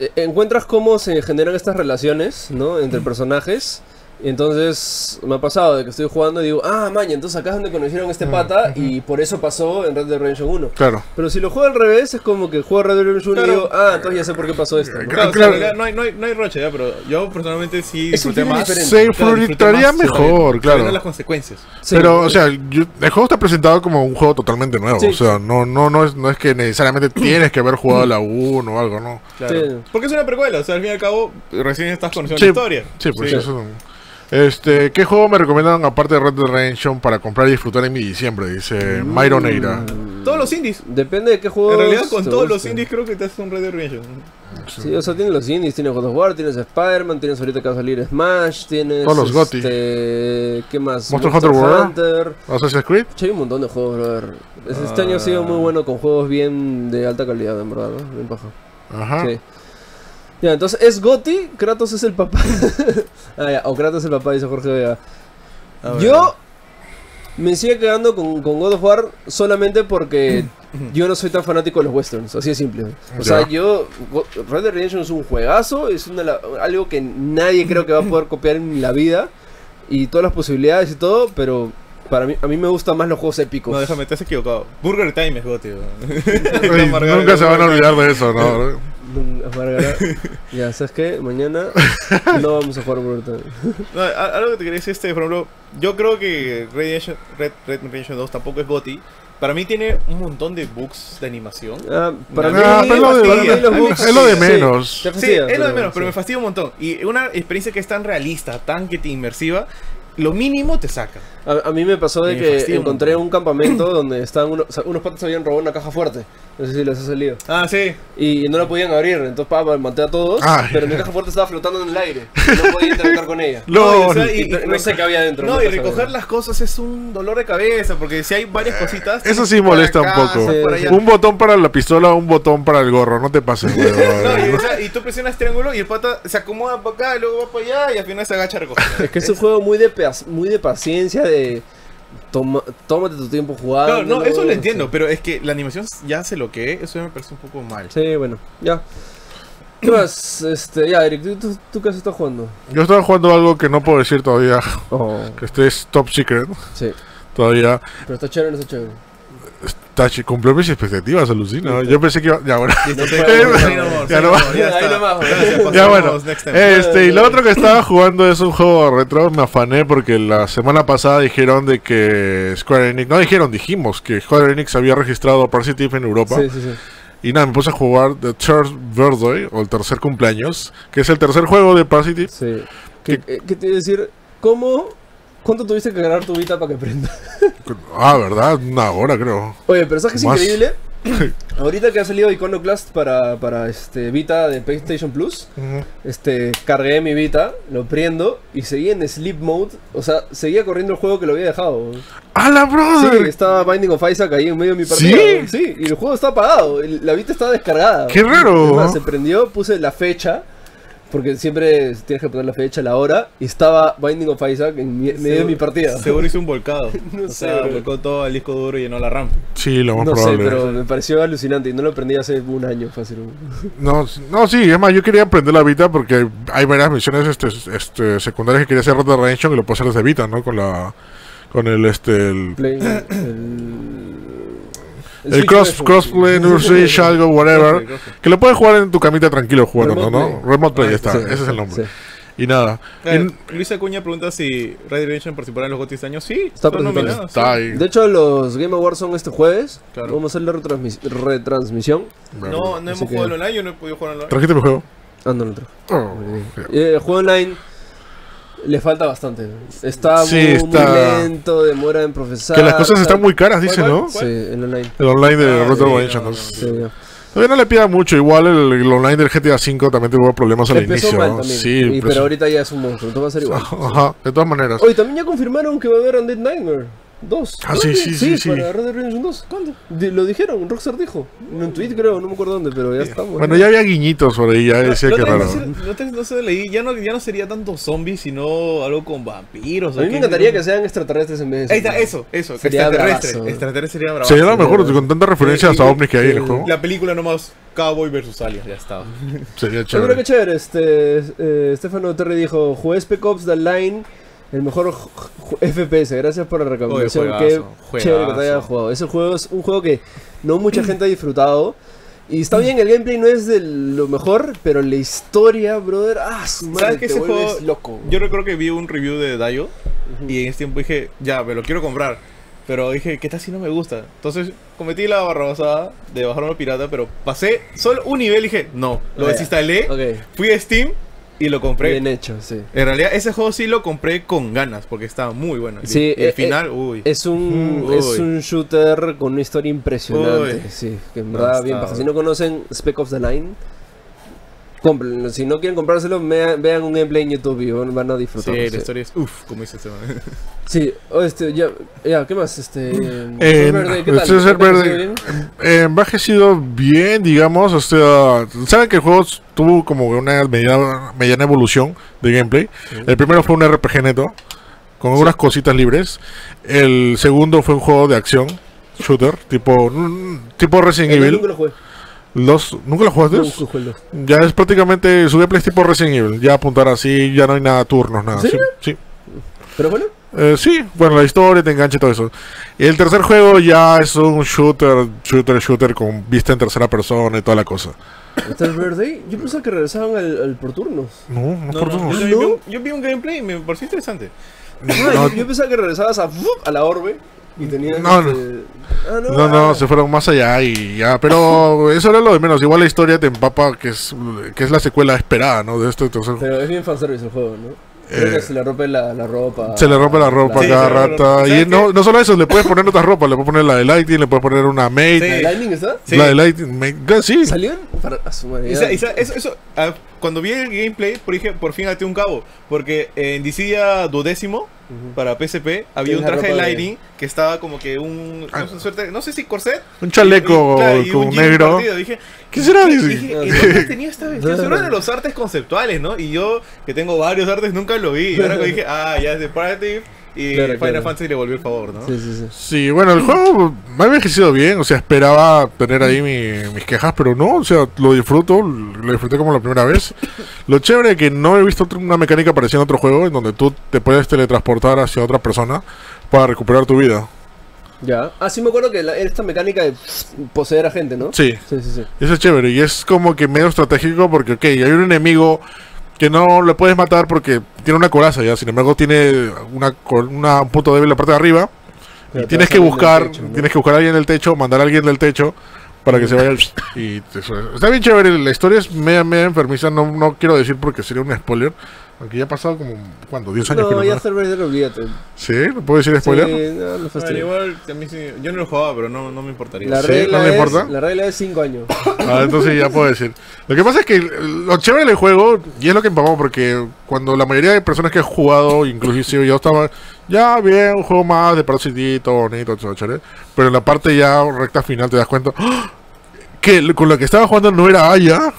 eh, encuentras cómo se generan estas relaciones, ¿no? Entre personajes. Y entonces me ha pasado de que estoy jugando y digo, ah, maña, entonces acá es donde conocieron a este pata y por eso pasó en Red Dead Redemption 1. Claro. Pero si lo juego al revés, es como que juego Red Dead Redemption 1 y Claro. digo, ah, entonces ya sé por qué pasó esto. ¿no? Claro, o sea, claro. no hay, no, hay, no hay roche ya, pero yo personalmente sí Es disfruté más. Se disfrutaría más mejor, claro. las consecuencias. Sí. Pero, o sea, yo- el juego está presentado como un juego totalmente nuevo. Sí. O sea, no, no, no, es, no es que necesariamente tienes que haber jugado la 1 o algo, ¿no? Claro. Sí. Porque es una precuela, o sea, al fin y al cabo, recién estás conociendo Sí, la historia. Sí, pues eso. Este, ¿qué juego me recomiendan aparte de Red Dead Redemption para comprar y disfrutar en mi diciembre? Dice Myron Eira. Todos los indies. Depende de qué juego. En realidad, con todos los indies creo que te haces un Red Dead Redemption. Sí, o sea, tienes los indies, tienes God of War, tienes Spider-Man, tienes ahorita que va a salir Smash, tienes. Todos los GOTY. este, ¿Qué más? Monster Hunter World. Hunter. Assassin's Creed. Che, hay un montón de juegos, brother. Este año ha sido muy bueno con juegos bien de alta calidad, en verdad, ¿no? Bien paja. Ajá. Sí. Ya, entonces es Gotti, Kratos es el papá. ah, ya, o Kratos es el papá, dice Jorge Vega. Yo me sigue quedando con, con God of War solamente porque yo no soy tan fanático de los westerns, así de simple. O sea, yo. Red Dead Redemption es un juegazo, es una, algo que nadie creo que va a poder copiar en la vida y todas las posibilidades y todo, pero para mí, a mí me gustan más los juegos épicos. No, déjame, te has equivocado. Burger Time es Gotti. Nunca se van a olvidar de eso, ¿no? Amargará. ya, ¿sabes qué? Mañana no vamos a jugar Time. No, algo que te quería decir, este, por ejemplo, yo creo que Red, Redemption- Red, Red Redemption 2 tampoco es Gotti. Para mí tiene un montón de bugs de animación. Ah, para No, mí, Ah, pero es lo de- los bugs- es lo de sí, menos. Sí, fastidia, es lo de menos, pero sí. me fastidia un montón. Y una experiencia que es tan realista, tan que te inmersiva, lo mínimo te saca. A, a mí me pasó de Me que encontré un campamento donde estaban unos, o sea, unos patas habían robado una caja fuerte. No sé si les ha salido. Ah, sí. Y no la podían abrir, entonces papá maté a todos, Ay. pero mi caja fuerte estaba flotando en el aire. y No podía interactuar con ella. No, y, o sea, y- Y no, no sé qué había dentro. No, y recoger las cosas es un dolor de cabeza, porque si hay varias cositas... Eso sí molesta un poco. Sí. Un botón para la pistola, un botón para el gorro. No te pases, No, o sea, y tú presionas triángulo y el pata se acomoda para acá, y luego va para allá y al final se agacha a recoger. Es que es un juego muy de, muy de paciencia, de... Toma, tómate tu tiempo jugando. Claro, no, eso lo entiendo, pero es que la animación ya se lo que es, eso me parece un poco mal. Sí, bueno, ya. ¿Qué más? Este, ya, Eric, ¿tú, tú, tú qué has estado jugando? Yo estaba jugando algo que no puedo decir todavía. Oh, Que este es top secret. sí. Todavía. Pero está chévere, está chévere. Está chi- cumplió mis expectativas, alucina. Yo pensé que iba. Ya, bueno. No no, ya no bueno. Este, y lo otro que estaba jugando es un juego retro. Me afané porque la semana pasada dijeron de que Square Enix. No dijeron, dijimos que Square Enix había registrado Parasitive en Europa. Sí, sí, sí. Y nada, me puse a jugar The Third Birthday, o el tercer cumpleaños, que es el tercer juego de Parasitive. Sí. ¿Qué, qué te iba a decir? ¿Cómo? ¿Cuánto tuviste que ganar tu Vita para que prenda? Ah, ¿verdad? Una hora creo. Oye, pero ¿sabes qué es Más. increíble? Ahorita que ha salido Iconoclast para, para este Vita de PlayStation Plus, este, cargué mi Vita, lo prendo y seguía en Sleep Mode. O sea, seguía corriendo el juego que lo había dejado. ¡Hala, Sí, brother! estaba Binding of Isaac ahí en medio de mi partida. ¿Sí? Sí, y el juego está apagado. La Vita estaba descargada. ¡Qué raro! Es más, se prendió, puse la fecha. Porque siempre tienes que poner la fecha, la hora. Y estaba Binding of Isaac en mi- medio de mi partida. Seguro hizo un volcado. No o sé, sea, bro. volcó todo al disco duro y llenó la RAM. Sí, lo más No sé, probable. pero me pareció alucinante y no lo aprendí hace un año fácil. No, no, sí, es más, yo quería aprender la Vita porque hay varias misiones este, este, secundarias que quería hacer Red Dead Redemption y lo puedo hacer desde Vita, ¿no? Con la... Con el, este, el... Play, el, El cross, crossplay, no Switch, algo, whatever. Que lo puedes jugar en tu camita tranquilo jugando, Remote ¿no? play. Remote Play, Ah, está, Sí, ese es el nombre. sí. Y nada. Eh, Y- Luis Acuña pregunta si Red Redemption participará en los GOTY este año. Sí, Está nominados, está sí. ahí. De hecho, los Game Awards son este jueves. Claro. Vamos a hacer la retransmis- retransmisión. No, no Así hemos que- jugado online, yo no he podido jugar online. ¿Trajiste mi juego? Ah, no, no trajo. Oh, Eh, juego online le falta bastante. Está, Sí, muy, está- muy lento, demora en procesar. Que las cosas están muy caras, dice, ¿Cuál, ¿no? cuál? Sí, el online. El online de Ah, Dead sí, no, ¿no? Sí. Todavía no le pida mucho. Igual el, el online del GTA V también tuvo problemas al Empezó inicio. mal ¿no? Sí, Y- pero ahorita ya es un monstruo, entonces va a ser igual. Ajá, de todas maneras. Oye, también ya confirmaron que va a haber Undead Nightmare. 2. Ah, sí, sí, sí, sí. Para Red Dead Redemption 2. ¿Cuándo? Lo dijeron, Rockstar dijo. En un tweet creo, no me acuerdo dónde, pero ya estamos. Bueno, ya había guiñitos por ahí, ya decía No, que no, raro. no sé, leí, ya no, ya no sería tanto zombies, sino algo con vampiros. A mí me encantaría que sean extraterrestres en vez de Ahí está, eso, eso. Sería extraterrestre. bravazo. Extraterrestre sería bravo. Sería lo mejor, con tantas referencias a ovnis que hay en el juego. La película nomás Cowboy versus Aliens, ya estaba. Sería Seguro que chévere. chévere. Este, eh, Stefano Terry dijo: Jugué Spec Ops The Line, el mejor FPS. Gracias por la recomendación. Oye, Qué juegazo, chévere que te haya juegazo. jugado. Ese juego es un juego que no mucha gente ha disfrutado. Y está bien, el gameplay no es de lo mejor, pero la historia, brother, ah, su madre, ¿Sabes que te ese juego- loco. Yo recuerdo que vi un review de Dayo y en ese tiempo dije, ya, me lo quiero comprar. Pero dije, ¿qué tal si no me gusta? Entonces cometí la barrabasada de bajarlo pirata, pero pasé solo un nivel y dije, no, lo Ah, desinstalé, Ok, fui a Steam y lo compré. bien hecho, sí. En realidad ese juego sí lo compré con ganas porque estaba muy bueno. Sí, y el eh, final, uy. Es un, Uy. es un shooter con una historia impresionante. Uy. Sí, que en verdad bien paja. Si no conocen Spec Ops The Line, cómprenlo. Si no quieren comprárselo, vea- vean un gameplay en YouTube y van a Sí, disfrutar. la Sí, historia es uff, como dice este man. Sí, oh, este, ya, ya, ¿qué más? Este, Eh, Ser Verde, ¿qué tal? Eh, envejecido bien, digamos. O sea, saben que el juego tuvo como una mediana, mediana evolución de gameplay. El primero fue un RPG neto, con algunas cositas libres. El segundo fue un juego de acción, shooter, tipo, mm, tipo Resident El Evil. nunca lo jugué. Los, ¿Nunca lo jugaste? Nunca jugué el. Ya es prácticamente su gameplay es tipo Resident Evil. Ya apuntar así, ya no hay nada turnos, nada. ¿En serio? Sí, sí. Pero bueno, Eh, sí, bueno, la historia te engancha y todo eso. Y el tercer juego ya es un shooter, shooter, shooter con vista en tercera persona y toda la cosa. Ser Verde, yo pensaba que regresaban al, al por turnos. No, no, No, por no, turnos. yo, vi un, yo vi un gameplay y me pareció interesante. No, yo, yo pensaba que regresabas a, a la orbe y. No, no. este- Ah, no, No, no, ah. se fueron más allá y ya, pero eso era lo de menos. Igual la historia te empapa, que es, que es la secuela esperada, ¿no? De tercer juego. Pero es bien fanservice el juego, ¿no? Creo Eh, que se le rompe la, la ropa. Se le rompe la ropa Sí, cada rompe. rata. ¿Sabes Y no, no solo eso, le puedes poner otras ropas. Le puedes poner la de Lighting, le puedes poner una Mate. ¿La de. Lightning está? Sí. La de Mate. Sí, ¿Salió? Para, a su madre, Y ya. sa- y sa- eso, eso, ah, cuando vi el gameplay, por, dije, por fin até un cabo. Porque en Dissidia duodécimo, Ujú. para PSP, había un traje de de- Lightning que estaba como que un. Ah. No, sé, suerte, no sé si corset. un chaleco y- claro, y un con jean negro. Dije, ¿Qué será? ¿qué- Dice. dije, ¿y dónde tenía esta vestido? Seguro de los artes conceptuales, ¿no? Y yo, que tengo varios artes, nunca lo vi. Y ahora que dije, ah, ya es de Parative. Y Claro, Final claro. Fantasy le volvió el favor, ¿no? Sí, sí, sí. Sí, bueno, el juego me ha envejecido bien, o sea, esperaba tener ahí mi- mis quejas, pero no, o sea, lo disfruto, lo disfruté como la primera vez. Lo chévere es que no he visto una mecánica parecida en otro juego, en donde tú te puedes teletransportar hacia otra persona para recuperar tu vida. Ya. Ah, sí me acuerdo que la- era esta mecánica de poseer a gente, ¿no? Sí, Sí, sí, sí. eso es chévere, y es como que medio estratégico porque, ok, hay un enemigo que no le puedes matar porque tiene una coraza ya, sin embargo tiene una, una- un punto débil en la parte de arriba, Pero Y te tienes que buscar, techo, ¿no? tienes que buscar a alguien del techo, mandar a alguien del techo para que se vaya y te- está bien chévere, la historia es media, media enfermiza, no, no quiero decir porque sería un spoiler, aunque ya ha pasado como, ¿cuánto? 10 años No, ya Verde, olvídate. ¿Sí? ¿No puedo decir spoiler? Sí, no, fastidio. igual, a mí sí, yo no lo jugaba, pero no, no me importaría. La Sí, regla, ¿no es, importa? la regla es 5 años. Ah, entonces ya puedo decir. Lo que pasa es que lo chévere del juego, y es lo que empapamos, porque cuando la mayoría de personas que han jugado, inclusive yo estaba, ya bien, un juego más de Parasite, todo bonito, chévere, pero en la parte ya recta final te das cuenta ¡ah! que con lo que estaba jugando no era Aya.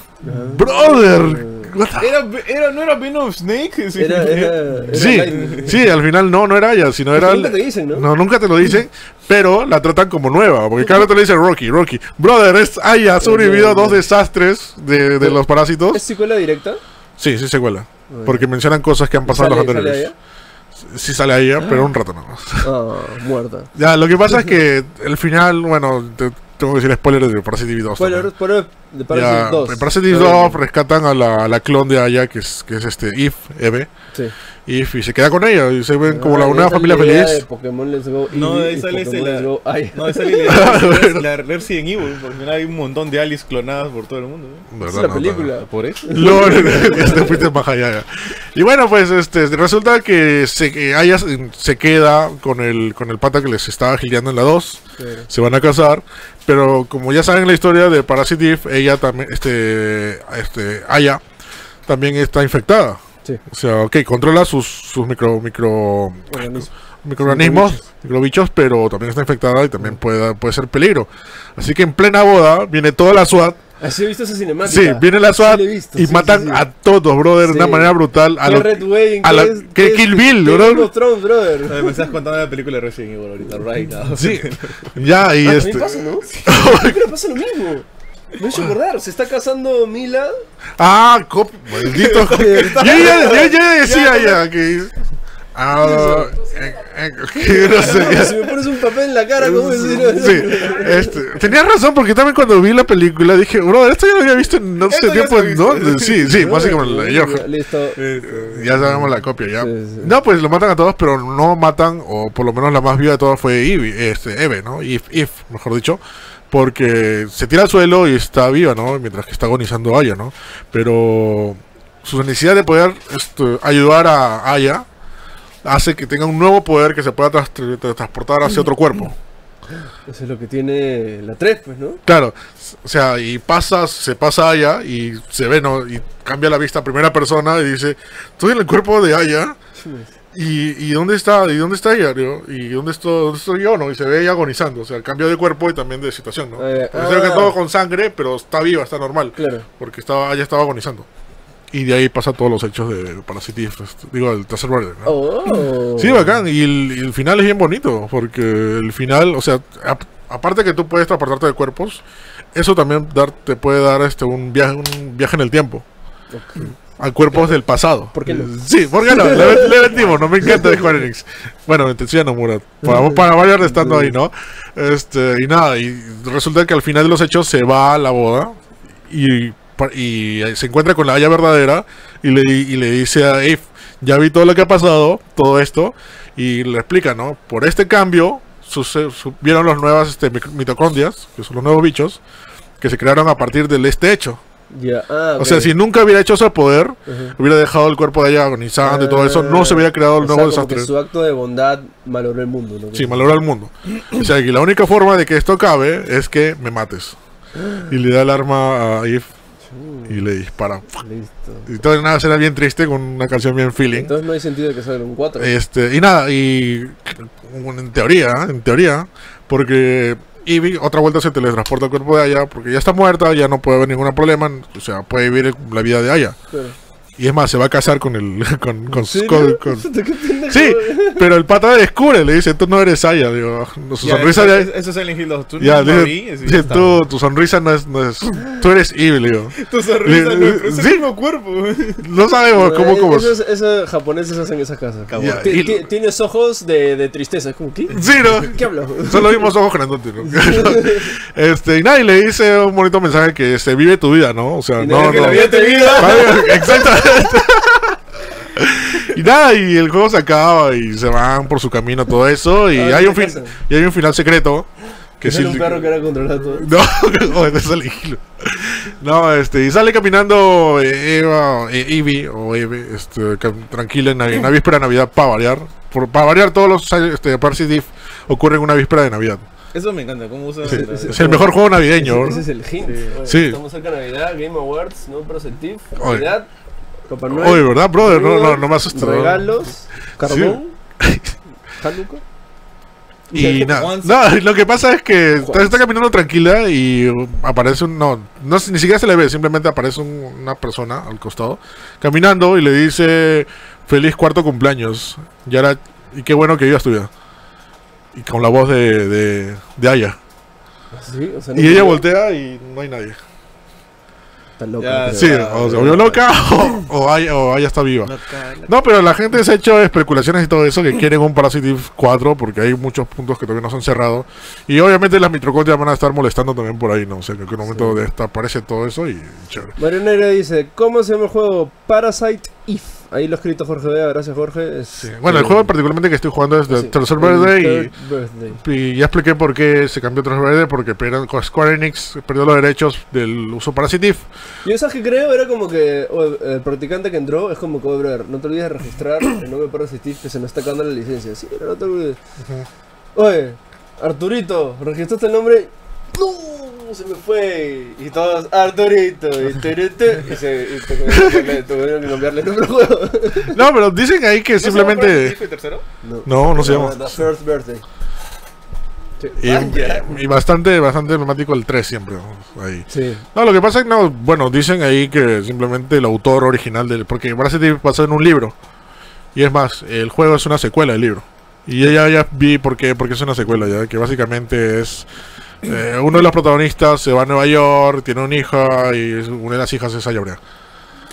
Brother, what the- Era, era, ¿No era Venom Snake? Sí. Era, era, era Sí, al final no, no era Aya, sino era... Nunca te dicen, ¿no? No, nunca te lo dicen, pero la tratan como nueva, porque cada rato le dicen Rocky, Rocky. Brother, es Aya, ha sobrevivido a dos desastres de, de los parásitos. ¿Es secuela directa? Sí, sí secuela. Porque mencionan cosas que han pasado en los ¿Sale- sale anteriores. Sí sale ahí, pero un rato nada más. Ah, muerta. Ya, lo que pasa es que el final, bueno, te- tengo que decir spoiler de Parasite Eve 2. Spoiler, también. spoiler de Ya, Parasite 2. En Parasite Eve Está bien. 2 rescatan a la, a la clon de Aya, que es, que es este Eve, Eve, Sí. Eve, y se queda con ella, y se ven como Ah, la nueva esa familia feliz. de Pokémon Let's Go No, Eevee ahí sale ese la- Go Aya. No, esa es la, la Resident Evil, porque al final hay un montón de aliens clonadas por todo el mundo. ¿no? Esa es la No, película. Por eso. No, este fuiste más allá. ya. Y bueno, pues este resulta que se que Aya se- se queda con el con el pata que les estaba gileando en la 2. Sí. Se van a casar, pero como ya saben la historia de Parasite Eve, ella también este este Aya también está infectada. Sí. O sea, ok, controla sus sus micro micro Organismo. microorganismos, microbichos, pero también está infectada y también puede, puede ser peligro. Así que en plena boda viene toda la SWAT. Así he visto esa cinemática. Sí, viene la SWAT Sí, visto, y sí, matan sí, sí. a todos, brother, de una manera brutal. A ¿Qué lo- Red Wedding? a ¿Qué la- es- ¿qué es- Kill Bill, qué bro? Of Thrones, brother? Me estás contando la película de Resident Evil ahorita, right now. Sí, ya, y Ah, este. pasa, ¿no? Pasa lo mismo. Me hecho acordar, se está casando Mila. Ah, cop, maldito. yo, ya, yo ya decía ya que. Ah, eh, eh, que no sé. ya. Si me pones un papel en la cara, ¿cómo decir Sí, este, tenías razón porque también cuando vi la película dije, bro, esto ya lo había visto en no sé tiempo en dónde. Sí, sí, básicamente la de Ya, Johan. Listo. Ya sabemos la copia ya. Sí, sí. No, pues lo matan a todos, pero no matan, o por lo menos la más viva de todas fue Eve, este, Eve, ¿no? If, If, mejor dicho. Porque se tira al suelo y está viva, ¿no? Mientras que está agonizando Aya, ¿no? Pero su necesidad de poder este, ayudar a Aya hace que tenga un nuevo poder que se pueda tras- transportar hacia otro cuerpo. Eso es lo que tiene la 3, pues, ¿no? Claro, o sea, y pasa, se pasa Aya y se ve, ¿no? Y cambia la vista a primera persona y dice, estoy en el cuerpo de Aya. ¿Y, y dónde está? ¿Y dónde está ella? Digo, ¿Y dónde estoy, dónde estoy yo? ¿no? Y se ve ella agonizando. O sea, el cambio de cuerpo y también de situación, ¿no? Eh, que ah. todo con sangre, pero está viva, está normal. Claro. Porque estaba, ella estaba agonizando. Y de ahí pasa todos los hechos de Parasitive, este, digo, el tercer ¿no? Oh. Sí, bacán. Y el, y el final es bien bonito, porque el final, o sea, ap- aparte que tú puedes transportarte de cuerpos, eso también dar, te puede dar este un viaje, un viaje en el tiempo. A cuerpos del pasado. ¿Por qué no? Sí, ¿por qué no? Le, le metimos, no me encanta de Square Enix. Bueno, me Tetsuya Nomura. Para, para variar estando ahí, ¿no? Este, y nada, y resulta que al final de los hechos se va a la boda y, y se encuentra con la Aya verdadera y le, y le dice a Eve, ya vi todo lo que ha pasado, todo esto, y le explica, ¿no? Por este cambio suce- su- vieron las nuevas este, mitocondrias, que son los nuevos bichos, que se crearon a partir de este hecho. Ah, O sea, si nunca hubiera hecho ese poder, hubiera dejado el cuerpo de ella agonizando y todo eso, no se hubiera creado el O sea, nuevo que desastre. su acto de bondad malogró el mundo, ¿no? Sí, malora el mundo. O sea, que la única forma de que esto acabe es que me mates. Y le da el arma a Eve y le dispara. Listo. Y todo nada será bien triste con una canción bien feeling. Entonces no hay sentido de que salga un 4. Este, y nada, y en teoría, en teoría, porque Ivy otra vuelta se teletransporta al cuerpo de Aya, porque ya está muerta, ya no puede haber ningún problema, o sea, puede vivir la vida de Aya. Y es más, se va a casar con el. con, con, con- con- Sí, pero el pata descubre, le dice, tú no eres Aya, digo, su Ya, sonrisa eso, ya. eso es Silent Hill 2. Tú Ya, no dice, tú, tu sonrisa no es, no es. Tú eres Eve, le digo. Tu sonrisa Le- no es es sí. el mismo cuerpo. No sabemos cómo, cómo. Esos, esos japoneses hacen esas casas. Ya, Ti- y- ti- Tienes ojos de, de tristeza. Es como, ¿qué? Sí, ¿no? ¿Qué hablo? Solo vimos ojos grandotes, ¿no? este, y nada, y le dice un bonito mensaje que se vive tu vida, ¿no? O sea, Y no, nada, que no. la vida te. Vale, Exactamente. y nada, y el juego se acaba y se van por su camino todo eso y Ah, hay ¿qué un fin, y hay un final secreto que sí, un perro que era controlar todo. no, es hilo. No, este, y sale caminando eh, Eva, eh, Ivy o Eve, este, tranquila en Navi- una víspera de Navidad para variar. Por, para variar todos los este, Parasitive ocurre en una víspera de Navidad. Eso me encanta, cómo usa. Sí, la- es el mejor juego navideño. Ese, ¿no? ese es el hint. Oye, Sí. Estamos cerca de Navidad, Game Awards, ¿no? Perceptive, Oye. Papá Noel. Oye, ¿verdad, brother? No, no, no me. Regalos, carbón, Hanukkah. Y nada, no, lo que pasa es que está, está caminando tranquila y aparece un, no, no ni siquiera se le ve, simplemente aparece un- una persona al costado caminando y le dice feliz cuarto cumpleaños. Y ahora, y qué bueno que vivas tu vida. Y con la voz de, de, de Aya. Sí, o sea, no Y ella voltea y no hay nadie. Está loca. Ya, creo. Sí, o se volvió loca o, o, o está viva. No, pero la gente se ha hecho especulaciones y todo eso que quieren un Parasitive 4 porque hay muchos puntos que todavía no se han cerrado. Y obviamente las mitocondrias van a estar molestando también por ahí, ¿no? O sea, que en algún momento de esta aparece todo eso y chévere. Mario Negra dice, ¿cómo se llama el juego? Parasite If. Ahí lo ha escrito Jorge Vega, gracias Jorge. Es- Sí. Bueno, el juego particularmente que estoy jugando es de sí, Tercer el Verde Third Birthday. y, y ya expliqué por qué se cambió a Tercer Verde porque Square Enix perdió los derechos del uso Parasitive. Yo sabes que creo era como que el practicante que entró es como que, brother, no te olvides de registrar el nombre Parasitive que se nos está acabando la licencia. Sí, pero no te olvides. Oye, Arturito, ¿registraste el nombre? ¡No! ¿Cómo se me fue? Y todos, Arturito, y y se y tuvieron que cambiarle- el nombre al juego. No, pero dicen ahí que ¿No se llama Prime simplemente. Disco y tercero? No, no se llama. The First Birthday. Y, bastante, bastante emblemático el 3 siempre. ¿no? Ahí. Sí. No, lo que pasa es que no, bueno, dicen ahí que simplemente el autor original del. Porque Eve basado en un libro. Y es más, el juego es una secuela del libro. Y ya, ya vi por qué, por qué es una secuela, ya que básicamente es. Eh, uno de los protagonistas se va a Nueva York, tiene un hijo y una de las hijas es Ayabrea.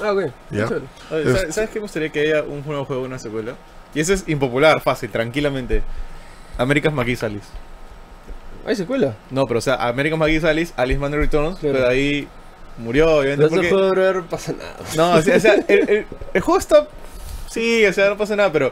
Ah, ok. Ya. Oye, ¿sabes, ¿Sabes qué me gustaría que haya un nuevo juego, una secuela? Y eso es impopular, fácil, tranquilamente. America's McGee's Alice. ¿Hay secuela? No, pero o sea, American McGee's Alice, Alice Man Returns, Claro. pero ahí murió, obviamente. No ese Porque... juego de no pasa nada. No, o sea, o sea, el, el- el juego está. Sí, o sea, no pasa nada, pero.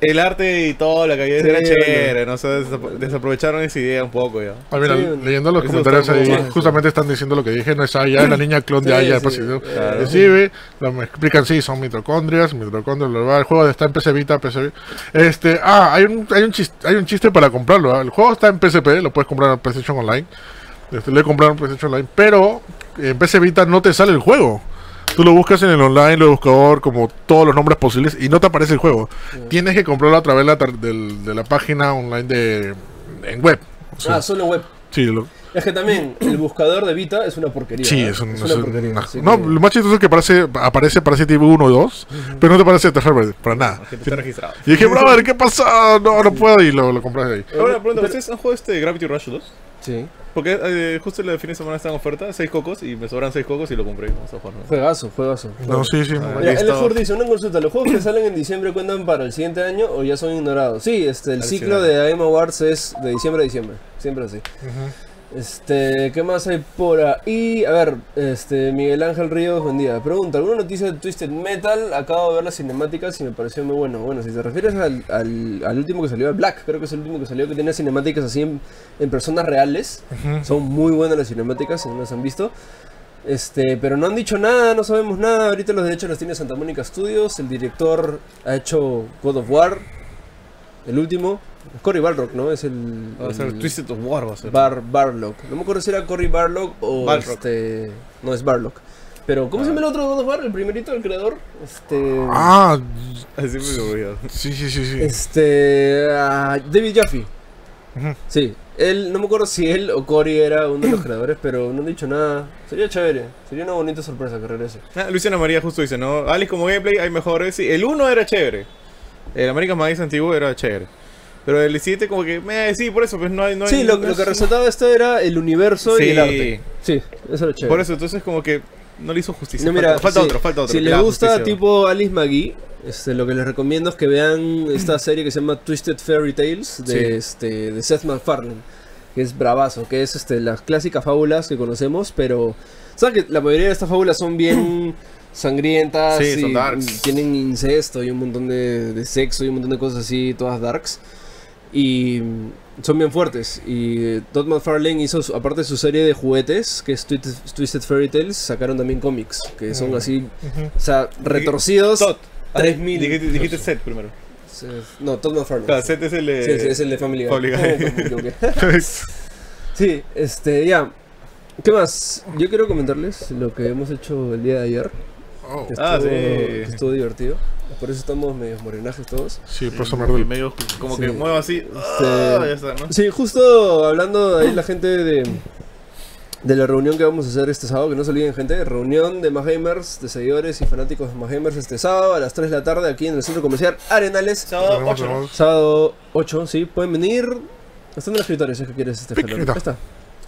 El arte y todo, la calidad Sí, era chévere, ¿no? O sea, desap- desaprovecharon esa idea un poco ya. Ah, mira, Sí, leyendo los comentarios ahí, justamente están diciendo lo que dije, no es Aya, es la niña clon de Sí, Aya, sí, pues, sí, claro. recibe, lo me explican, sí, son mitocondrias, mitocondrias, bla, bla, el juego está en PC Vita, PC Vita. Este, ah, hay un, hay un, chiste, hay un chiste para comprarlo, ¿ah? el juego está en PSP, lo puedes comprar en PlayStation Online, este, lo he comprado en PlayStation Online, pero en PC Vita no te sale el juego. Tú lo buscas en el online, lo buscador, como todos los nombres posibles, y no te aparece el juego. Tienes que comprarlo a través de la, de la página online de en web. O sea, Ah, solo web. sí, lo- Es que también el buscador de Vita es una porquería. Sí, ¿eh? es, un, es es una un- porquería. una- no, que- lo más chistoso es que aparece, aparece Parasite Eve 1 y 2, pero no te aparece Tercer Verde, para nada. Que está registrado. Y dije, brother, ¿qué pasó? No, no puedo, y lo, lo compré ahí. Ahora, pregunta, ¿ustedes han jugado este Gravity Rush 2? Sí. Porque eh, justo el fin de semana está en oferta, 6 cocos, y me sobran 6 cocos y lo compré. Vamos a jugar, ¿no? Juegazo, juegazo. No, sí, sí. Ah, listo. el Horde dice, una consulta, ¿los juegos que salen en diciembre cuentan para el siguiente año o ya son ignorados? Sí, este, el ciclo de AM Awards es de diciembre a diciembre, siempre así. Este, ¿qué más hay por ahí? A ver, este, Miguel Ángel Ríos, buen día. Pregunta, ¿alguna noticia de Twisted Metal? Acabo de ver las cinemáticas y me pareció muy bueno. Bueno, si te refieres al, al, al último que salió, al Black, creo que es el último que salió que tiene cinemáticas así en, en personas reales. Son muy buenas las cinemáticas, si no las han visto. Este, pero no han dicho nada, no sabemos nada. Ahorita los derechos los tiene Santa Mónica Studios. El director ha hecho God of War, el último. Cory Balrock, ¿no? Es el. Va a ser el- Twisted of War, va a ser. Bar Barlock. No me acuerdo si era Cory Barlock o Balrock. este. No es Barlock. Pero, ¿cómo se llama el otro God of War? El primerito, el creador. Este. Ah, Así me lo voy a... sí, sí, sí, sí. Este. ah, David Jaffe. Sí. Él, no me acuerdo si él o Cory era uno de los creadores, pero no han dicho nada. Sería chévere. Sería una bonita sorpresa que regrese. Ah, Luciana María justo dice, ¿no? Alice como gameplay hay mejores. Sí, el 1 era chévere. El American Maze antiguo era chévere. Pero el 7 como que, eh, sí, por eso, pues no hay... No hay Sí, lo, no lo es- que resaltaba esto era el universo y Sí. el arte. Sí, eso era chévere. Por eso, entonces como que no le hizo justicia. No, mira, falta, falta sí, otro, falta otro. Si les gusta justicia. tipo Alice McGee, este, lo que les recomiendo es que vean esta serie que se llama Twisted Fairy Tales de, Sí. este, de Seth MacFarlane, que es bravazo, que es este, las clásicas fábulas que conocemos, pero sabes que la mayoría de estas fábulas son bien sangrientas Sí, y son darks. tienen incesto y un montón de, de sexo y un montón de cosas así, todas darks. Y mm, son bien fuertes. Y Todd McFarlane hizo, su- aparte de su serie de juguetes, que es Twisted, Twisted Fairy Tales, sacaron también cómics, que son así, o sea, retorcidos. Todd. Ah, 3000. Dijiste, dijiste Set primero. No, Todd McFarlane. Claro, Set es el de... Sí, sí, es el de Family Guy. Guy. Equivoqué. sí, este, ya. ¿Qué más? Yo quiero comentarles lo que hemos hecho el día de ayer. Oh, que Ah, estuvo, sí. estuvo divertido. Por eso estamos medio morenajes todos. sí, por eso me Como que del- medio- como Sí. que muevo así. Este- ah, ya está, ¿no? Sí, justo hablando ahí la gente de, de la reunión que vamos a hacer este sábado, que no se olviden gente, reunión de más gamers, de seguidores y fanáticos de más gamers este sábado a las 3 de la tarde aquí en el centro comercial Arenales. Sábado tenemos- 8, ¿no? tenemos- Sábado 8, sí, pueden venir. Están en el escritorio si es que quieres este Ahí está.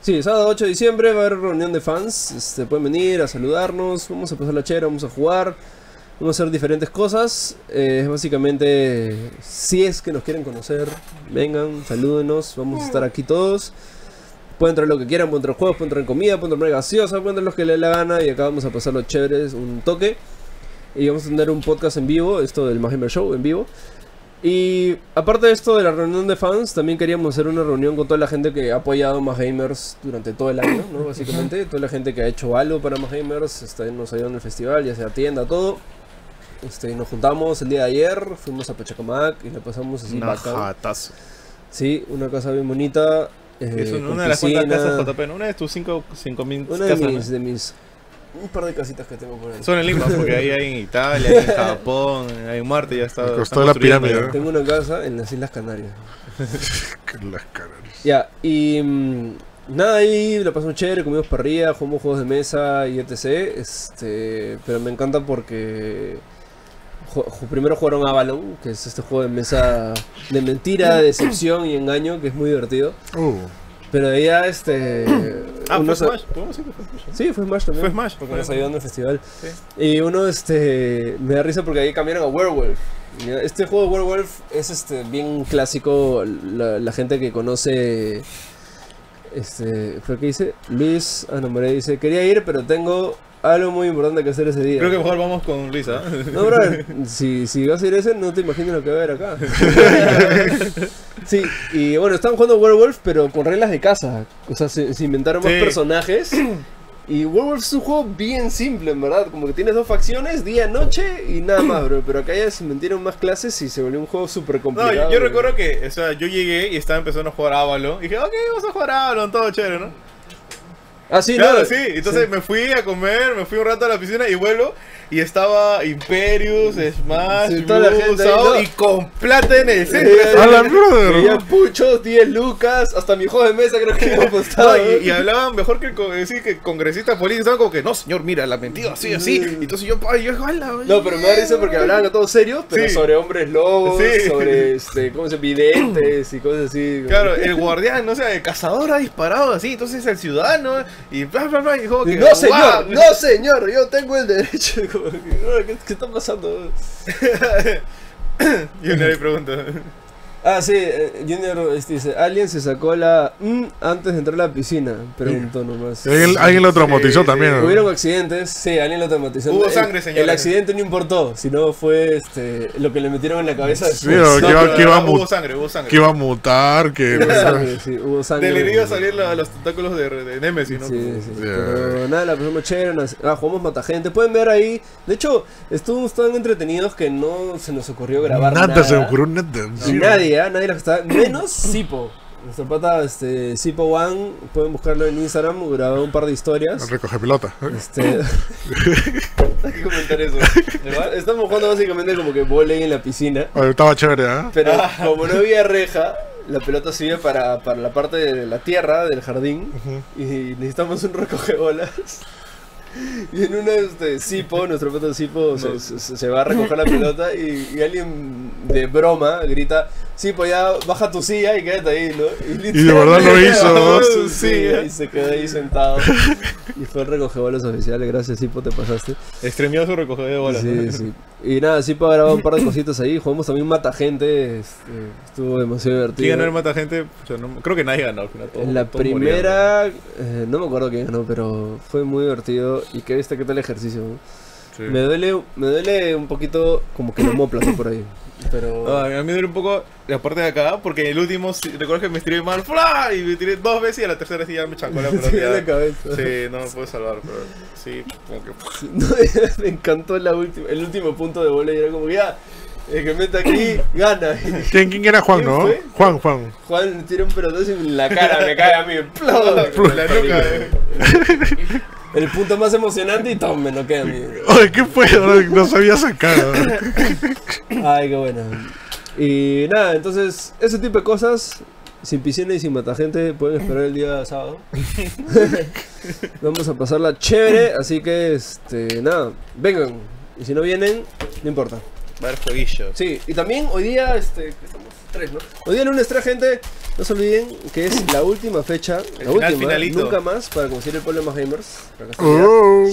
Sí, sábado 8 de diciembre va a haber reunión de fans. Este, pueden venir a saludarnos, vamos a pasar la chera, vamos a jugar, vamos a hacer diferentes cosas. Eh, Es básicamente, si es que nos quieren conocer, vengan, salúdenos, vamos a estar aquí todos. Pueden traer lo que quieran, pueden traer juegos, pueden traer comida, pueden traer gaseosa, pueden traer lo que les dé la gana y acá vamos a pasar los chéveres, un toque. Y vamos a tener un podcast en vivo, esto del Magimer Show en vivo. Y aparte de esto de la reunión de fans, también queríamos hacer una reunión con toda la gente que ha apoyado a Más Gamers durante todo el año, ¿no? Básicamente, toda la gente que ha hecho algo para Más Gamers, este, nos ayudó en el festival, ya sea tienda, todo. Este, nos juntamos el día de ayer, fuimos a Pachacamac y la pasamos así Una jatazo. Sí, una casa bien bonita. eh, Es una, con una de las cuantas casas JP. Una de tus cinco, cinco mil Una casas. de mis. Un par de casitas que tengo por ahí. Son en Lima, porque ahí hay en Italia, hay en Japón, hay en Marte, ya está. De la pirámide, ya. Tengo una casa en las Islas Canarias. Las Canarias. Ya, y. mm, nada, ahí lo pasamos chévere, comimos parrilla, jugamos juegos de mesa y etc. Este, pero me encanta porque. Primero jugaron Avalon, que es este juego de mesa de mentira, decepción y engaño, que es muy divertido. Uh, Pero de allá, este. Ah, fue uno Smash. ¿Podemos decir que fue Smash? Sí, fue Smash también. Fue Smash, Porque fue- nos ayudó en el festival. Sí. Y uno, este, me da risa porque ahí cambiaron a Werewolf. Este juego de Werewolf es este bien clásico. La, la gente que conoce. Este. ¿Pero qué dice? Luis Anomaré dice: Quería ir, pero tengo algo muy importante que hacer ese día. Creo que mejor vamos con Luisa. No, brother, si, si vas a ir ese, no te imaginas lo que va a haber acá. sí, y bueno, estaban jugando Werewolf, pero con reglas de casa. O sea, se, se inventaron más Sí. personajes. Y Werewolf es un juego bien simple, en verdad. Como que tienes dos facciones, día, noche y nada más, bro. Pero acá ya se metieron más clases y se volvió un juego súper No, complicado. yo, yo bro. recuerdo que, o sea, yo llegué y estaba empezando a jugar Avalon. Y dije, ok, vamos a jugar Avalon, todo chévere, ¿no? Ah, sí, claro, no. sí. Entonces sí. me fui a comer, me fui un rato a la piscina y vuelvo. Y estaba Imperius, Smash, Sí, toda la Blue, gente ahí, Sao, ¿no? y con plata en el centro. Eh, ¡A la brother! Puchos, 10 lucas, hasta mi juego de mesa creo que me apostado. No, y, y hablaban mejor que, el co- sí, que congresistas políticos. Estaban como que, no, señor, mira, la mentira así, así. Sí. Y entonces yo, ay, yo, ala, No, pero me da risa porque hablaban a todos serios, pero Sí. sobre hombres lobos, Sí. sobre, este, ¿cómo se? Videntes y cosas así. Claro, el guardián, no sé, el cazador ha disparado así, entonces el ciudadano, y bla, bla, bla, y como que, No, señor, "Guau". no, señor, yo tengo el derecho. Como que, "No, ¿Qué, está pasando? Y una le pregunta, Ah, sí, eh, Junior este, dice, alguien se sacó la mm antes de entrar a la piscina, preguntó nomás. Alguien, alguien lo traumatizó Sí, también. sí. ¿no? Hubieron accidentes, sí, alguien lo traumatizó. Hubo El- sangre, El, señores. accidente no importó, sino fue este, lo que le metieron en la cabeza Sí, después. o No, que iba- pero que iba a hubo sangre, hubo sangre. Que iba a mutar, que... Hubo sangre, sí, hubo sangre. Del herido salir la- los tentáculos de, de Nemesis, ¿no? Sí, sí, Yeah. pero nada, la pasamos chévere, nos- ah, jugamos Matagente, pueden ver ahí, de hecho, estuvimos tan entretenidos que no se nos ocurrió grabar nada. Nada se me ocurrió nada. Y sí. nadie, ¿ah? nadie que está, menos Sipo. Nuestro pata, este, Sipo One, pueden buscarlo en Instagram, grabó un par de historias. Recoge pelota. Este... Hay que comentar eso. Estamos jugando básicamente como que volei en la piscina. Oye, Estaba chévere, ¿ah? Pero como no había reja, la pelota sirve para, para la parte de la tierra del jardín y necesitamos un recogebolas. Y en una este, Sipo, nuestro pato Sipo, se, se- se va a recoger la pelota y, y alguien de broma grita, Sipo ya baja tu silla y quédate ahí, ¿no? Y de verdad lo hizo, silla y se quedó ahí sentado. Y fue el recogebolas oficial, gracias Sipo, te pasaste. Extremió su recogedor de bolas. Sí, ¿no? sí. Y nada, sí para grabar un par de cositas ahí. Jugamos también Mata Gente. este, estuvo demasiado divertido. ¿Quién ganó el mata gente? No- creo que nadie ganó al final. todos- en la primera, eh, no me acuerdo quién ganó, pero fue muy divertido. Y que viste qué tal el ejercicio. Me duele, me duele un poquito como que el homóplato por ahí. Pero. A mí me duele un poco la parte de acá, porque en el último, sí, recuerdo que me estiré mal, ¡fla! y me tiré dos veces y a la tercera sí ya me chancó la pelota. Sí, en ya. la cabeza. Sí, no me puedo salvar, pero sí, como que... No, me encantó la última, el último punto de bola y era como que ya, el que mete aquí gana. ¿Quién, quién era Juan, ¿Quién no? fue? Juan, Juan. Juan tira un pelotazo y en la cara me cae a mí. La nuca, eh. El punto más emocionante y tome, no queda a mí. Oye, ¿qué fue? No, sabía sacar. Ay, qué bueno. Y nada, entonces, ese tipo de cosas, sin piscina y sin matagente, pueden esperar el día sábado. Vamos a pasarla chévere, así que, este, nada, vengan. Y si no vienen, no importa. Va a haber jueguillo. Sí, y también hoy día, este, estamos tres, ¿no? Hoy día lunes 3, gente, no se olviden que es la última fecha, El la final última, finalito. nunca más, para conseguir el pueblo más gamers. Oh,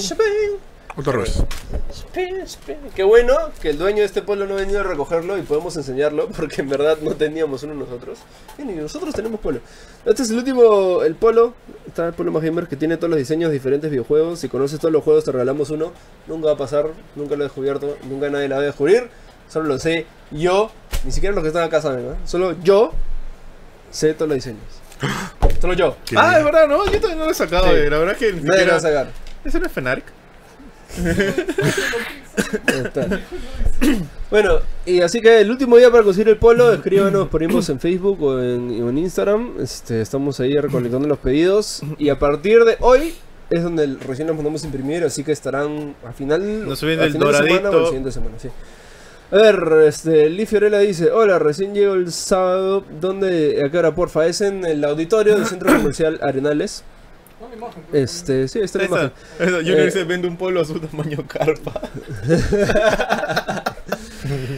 otra vez. Qué bueno que el dueño de este pueblo no ha venido a recogerlo y podemos enseñarlo porque en verdad no teníamos uno nosotros. Y ni nosotros tenemos polo. Este es el último, el polo. Está el polo más gamer que tiene todos los diseños de diferentes videojuegos. Si conoces todos los juegos te regalamos uno. Nunca va a pasar, nunca lo he descubierto, nunca nadie lo va a descubrir. Solo lo sé yo, ni siquiera los que están acá saben, ¿no? Solo yo sé todos los diseños. Solo yo. Qué Ah, es verdad, ¿no? Yo también no lo he sacado, Sí. eh, la verdad que ni Nadie lo va a sacar. ¿Ese no es? Ahí está. Bueno, y así que el último día para conseguir el polo, escríbanos por inbox en Facebook o en, o en Instagram. Este, estamos ahí recolectando los pedidos. Y a partir de hoy es donde el- recién los mandamos a imprimir, así que estarán a final, Nos al el final de semana o doradito. la siguiente semana, sí. A ver, este, Lee Fiorella dice, hola, recién llego el sábado, ¿dónde, a qué hora, porfa? Es en el auditorio del Centro Comercial Arenales. Este, sí, está la Esa, imagen. esa, Junior Eh, dice, vende un polo a su tamaño carpa.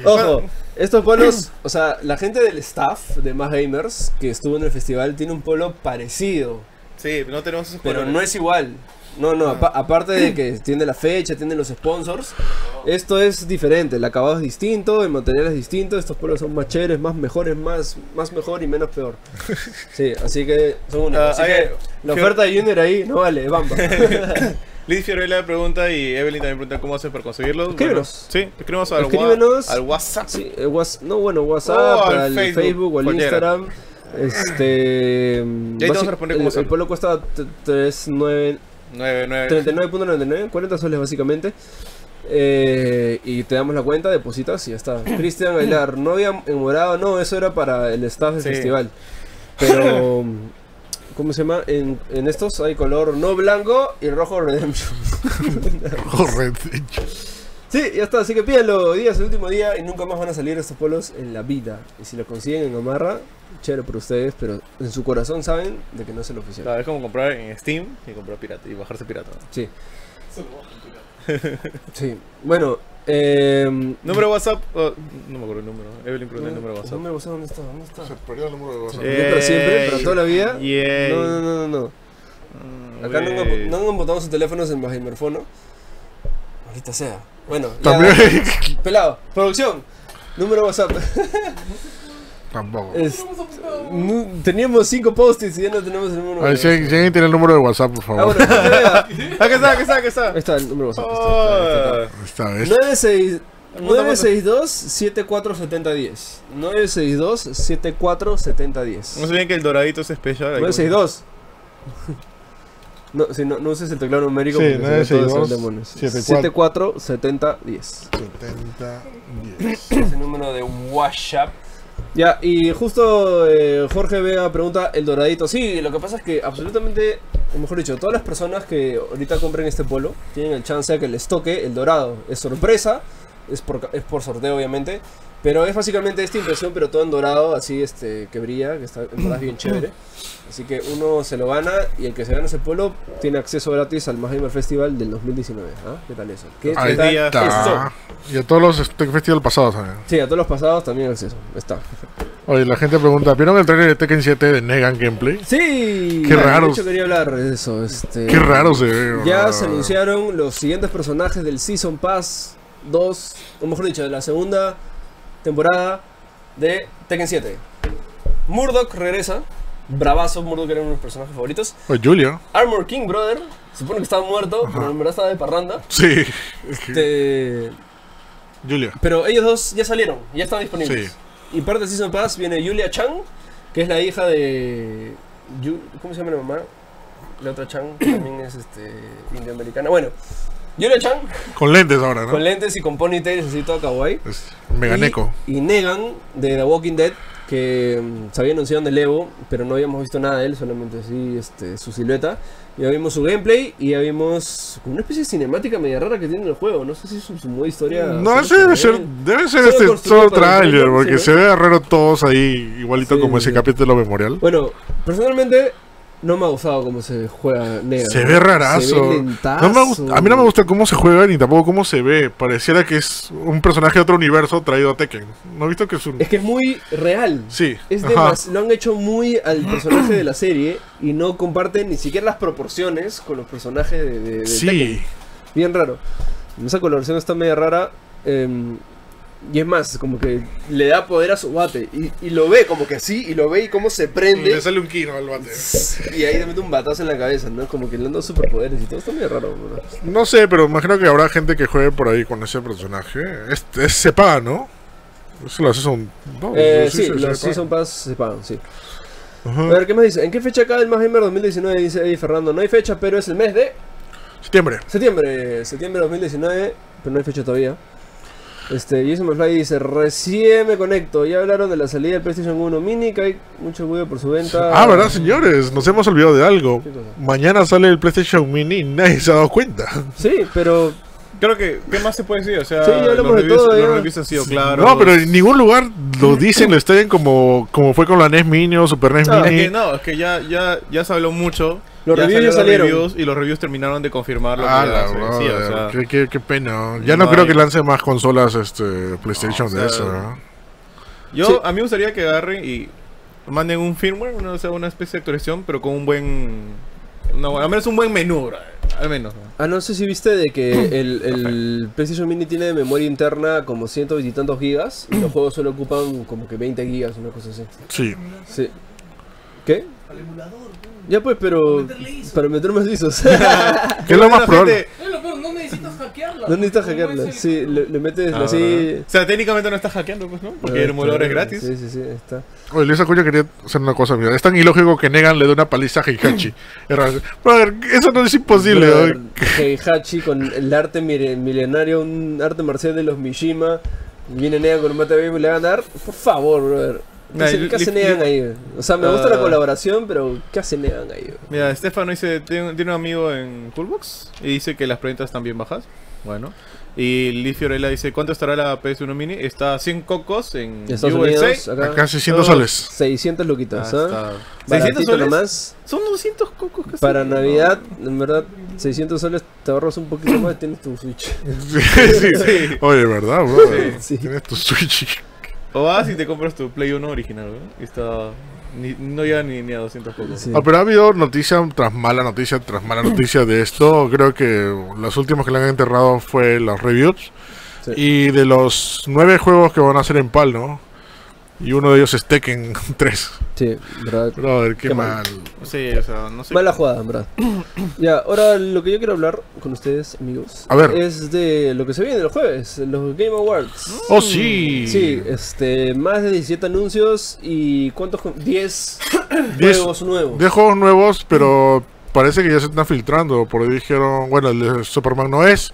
Ojo, estos polos, o sea, la gente del staff de Más Gamers que estuvo en el festival tiene un polo parecido, Sí, no tenemos esos pero colores. no es igual. No, no, apa- aparte de que tiene la fecha, tiene los sponsors, esto es diferente, el acabado es distinto, el material es distinto, estos polos son más chéveres, más mejores, más, más mejor y menos peor. Sí, así que son únicos. Ah, así ahí- que la oferta de Junior ahí no vale, bamba. Liz Fiorella pregunta y Evelyn también pregunta cómo hace para conseguirlos. Escríbenos. Bueno, sí, escríbenos al, wa- Escríbenos. al WhatsApp. Sí, el no, bueno, WhatsApp, O al al Facebook, Facebook, o al cualquiera. Instagram. Este. te vamos a responder el, cómo el polo cuesta t- 39 9, 9. 39.99, 40 soles básicamente. Eh, y te damos la cuenta, depositas y ya está. Cristian Aguilar, no había en morado, no, eso era para el staff del Sí. festival. Pero. ¿Cómo se llama? En, en estos hay color no blanco y rojo redemption. Correcto. Sí, ya está, así que pídanlo, día es el último día y nunca más van a salir estos polos en la vida. Y si lo consiguen en Amarra, chévere por ustedes, pero en su corazón saben de que no es el oficial. Claro, es como comprar en Steam y comprar pirata y bajarse pirata. Sí. Sí, bueno, eh, Número de WhatsApp. oh, no me acuerdo el número. Evelyn pregunta el número de WhatsApp. ¿Dónde, ¿Dónde está? ¿Dónde está? Se perdió el número de WhatsApp. Eh, para siempre, para toda la vida. Yay. No, no, no, no, no. Mm, Acá no, no han botado sus teléfonos en Bajimerfono. Ahorita sea. Bueno, ya. También. Pelado, producción. Número de WhatsApp. Tampoco. Es- nu- teníamos cinco post-its y ya no tenemos el número. A ver, de si alguien si alguien tiene el número de WhatsApp, por Ah, favor. bueno. Aquí está, aquí está, aquí está. Ahí está el número de WhatsApp. ahí está, ahí está, ahí está. Oh. Esta vez. 96 Apunta, apunta. 962-747010. 962-747010. No se olviden que el doradito es especial. ahí 962. No, si no, no uses el teclado numérico Sí, porque si no todos 962, son demonios. 74. 747010. 70, 10. Es el número de WhatsApp. Ya, y justo eh, Jorge Vega pregunta el doradito. Sí, lo que pasa es que absolutamente, o mejor dicho, todas las personas que ahorita compren este polo tienen el chance de que les toque el dorado. Es sorpresa, es por, es por sorteo obviamente, pero es básicamente esta impresión, pero todo en dorado, así este que brilla, que está en verdad bien chévere. Así que uno se lo gana y el que se gana ese polo tiene acceso gratis al Más Gamer Festival del 2019. ¿ah? ¿Qué tal eso? ¿Qué Ahí tal día- eso? está. Y a todos los Tech Festival pasados también. Sí, a todos los pasados también acceso. Está. Oye, la gente pregunta, ¿vieron el trailer de Tekken 7 de Negan Gameplay? Sí, Qué de raro. hecho quería hablar de eso. Este, Qué raro se ve. Ya se anunciaron los siguientes personajes del Season Pass 2, o mejor dicho, de la segunda temporada de Tekken 7. Murdoch regresa. Bravazo, Murdoch era uno de mis personajes favoritos. Oye, Julia. Armor King, brother. Supone que estaba muerto, pero en verdad estaba de parranda. Sí. Este, Julia. pero ellos dos ya salieron, ya están disponibles. Sí. Y parte del Season Pass viene Julia Chang, que es la hija de. ¿Cómo se llama la mamá? La otra Chang, que también es este, indioamericana. Bueno, Julia Chang, Con lentes ahora, ¿no? con lentes y con ponytails así todo kawaii. Es Meganeco. Y, y Negan, de The Walking Dead, que mm, se había anunciado en el Evo, pero no habíamos visto nada de él, solamente así este, su silueta. Ya vimos su gameplay y ya vimos una especie de cinemática media rara que tiene en el juego. No sé si es su, modo historia. No, ese debe ser, debe ser este solo trailer, porque se ve raro todos ahí, igualito Sí, como ese sí. capítulo memorial. Bueno, personalmente no me ha gustado cómo se juega Negan. Se ve rarazo. Se ve lentazo. No me gusta- a mí no me gusta cómo se juega ni tampoco cómo se ve. Pareciera que es un personaje de otro universo traído a Tekken. ¿No has visto que es un.? Es que es muy real. Sí. Es ajá. demas- lo han hecho muy al personaje de la serie y no comparten ni siquiera las proporciones con los personajes de, de- de Tekken. Sí. Bien raro. Esa coloración está media rara. em, y es más, como que le da poder a su bate. Y, y lo ve como que así, y lo ve y cómo se prende. Le sale un kino al bate. Y ahí le mete un batazo en la cabeza, ¿no? Como que le dado superpoderes y todo. Está medio raro, ¿no? No sé, pero imagino que habrá gente que juegue por ahí con ese personaje. Es, es- se paga, ¿no? Eso lo hace son. No, Eh, sí, sí, los. Season Pass se pagan, sí. Ajá. A ver, ¿qué más dice? ¿En qué fecha cae el Más Gamer 2019? Dice Eddie Fernando. No hay fecha, pero es el mes de Septiembre. septiembre. Septiembre de 2019. pero no hay fecha todavía. Este, Jason McFly dice, recién me conecto, ya hablaron de la salida del PlayStation 1 Mini, que hay mucho ruido por su venta. Ah, ¿verdad, señores? Nos hemos olvidado de algo. Mañana sale el PlayStation Mini y nadie se ha dado cuenta. Sí, pero Creo que, ¿qué más se puede decir? O sea, Sí, ya hablamos los, de reviews, todo, los ya. reviews han sido claros. No, pero en ningún lugar lo dicen, lo estén como, como fue con la NES Mini o Super NES Es Mini. que no, es que ya, ya, ya se habló mucho. Los ya reviews ya salieron reviews y los reviews terminaron de confirmar lo Ah, que la ya se decía, o sea, qué, qué- qué pena. Ya no no, creo hay- que lance más consolas este PlayStation No, o de sea, eso. ¿no? Yo, Sí. a mí me gustaría que agarren y manden un firmware, una, o sea, una especie de actualización, pero con un buen. Una, buena- al menos un buen menú, bro, al menos. ¿no? Ah, no sé si viste de que el, el PlayStation Mini tiene de memoria interna como ciento y tantos gigas y los juegos solo ocupan como que 20 gigas, una cosa así. Sí. Sí. ¿Qué? Al emulador. Ya pues, pero para meter más ISOs. ¿Qué es lo más probable? gente- No, necesitas hackearla. no necesitas ¿Cómo hackearla. Sí, le, le metes Ah, así. O sea, técnicamente no estás hackeando, pues, ¿no? Porque el emulador es gratis. Sí, sí, sí, está. Oye, Luis Acuña quería hacer una cosa, mira. Es tan ilógico que Negan le dé una paliza a Heihachi. Brother, eso no es imposible. Brother, ¿no? Heihachi con el arte mire- milenario, un arte marcial de los Mishima. Viene Negan con un mate y le van a dar. Por favor, brother. ¿Qué, Nah, hace, li- qué hace li- Negan li- ahí? O sea, me gusta la Ah. colaboración, pero ¿qué hace Negan ahí? Mira, Stefano dice, tiene, tiene un amigo en Coolbox y dice que las preventas están bien bajas. Bueno. Y Liz Fiorella dice, ¿cuánto estará la PS1 Mini? Está a 100 cocos en USA. Unidos, acá, Casi 100 Oh, soles. 600 Ah, luquitas, está. ¿ah? 600 Baratito soles. nomás. Son 200 cocos casi. Para Navidad, en verdad, 600 soles te ahorras un poquito más y tienes tu Switch. Sí, sí. Oye, ¿verdad, bro? Sí. Tienes tu Switch. O vas y te compras tu Play 1 original, ¿no? Y está... Ni, no llega ni, ni a 200 cocos. Sí. Ah, pero ha habido noticia tras mala noticia tras mala noticia de esto. Creo que las últimas que le han enterrado fue las reviews. Sí. Y de los nueve juegos que van a hacer en PAL, ¿no? Y uno de ellos es Tekken 3. Sí, verdad. Brother, qué, Qué mal. mal. Sí, o sea, no sé. Mala jugada, verdad. ya, ahora lo que yo quiero hablar con ustedes, amigos, A ver. es de lo que se viene el jueves, los Game Awards. Oh, sí. Sí, este, más de 17 anuncios y ¿cuántos? con- 10 Diez- juegos nuevos. De juegos nuevos, pero parece que ya se están filtrando. Porque dijeron, bueno, el de Superman no es.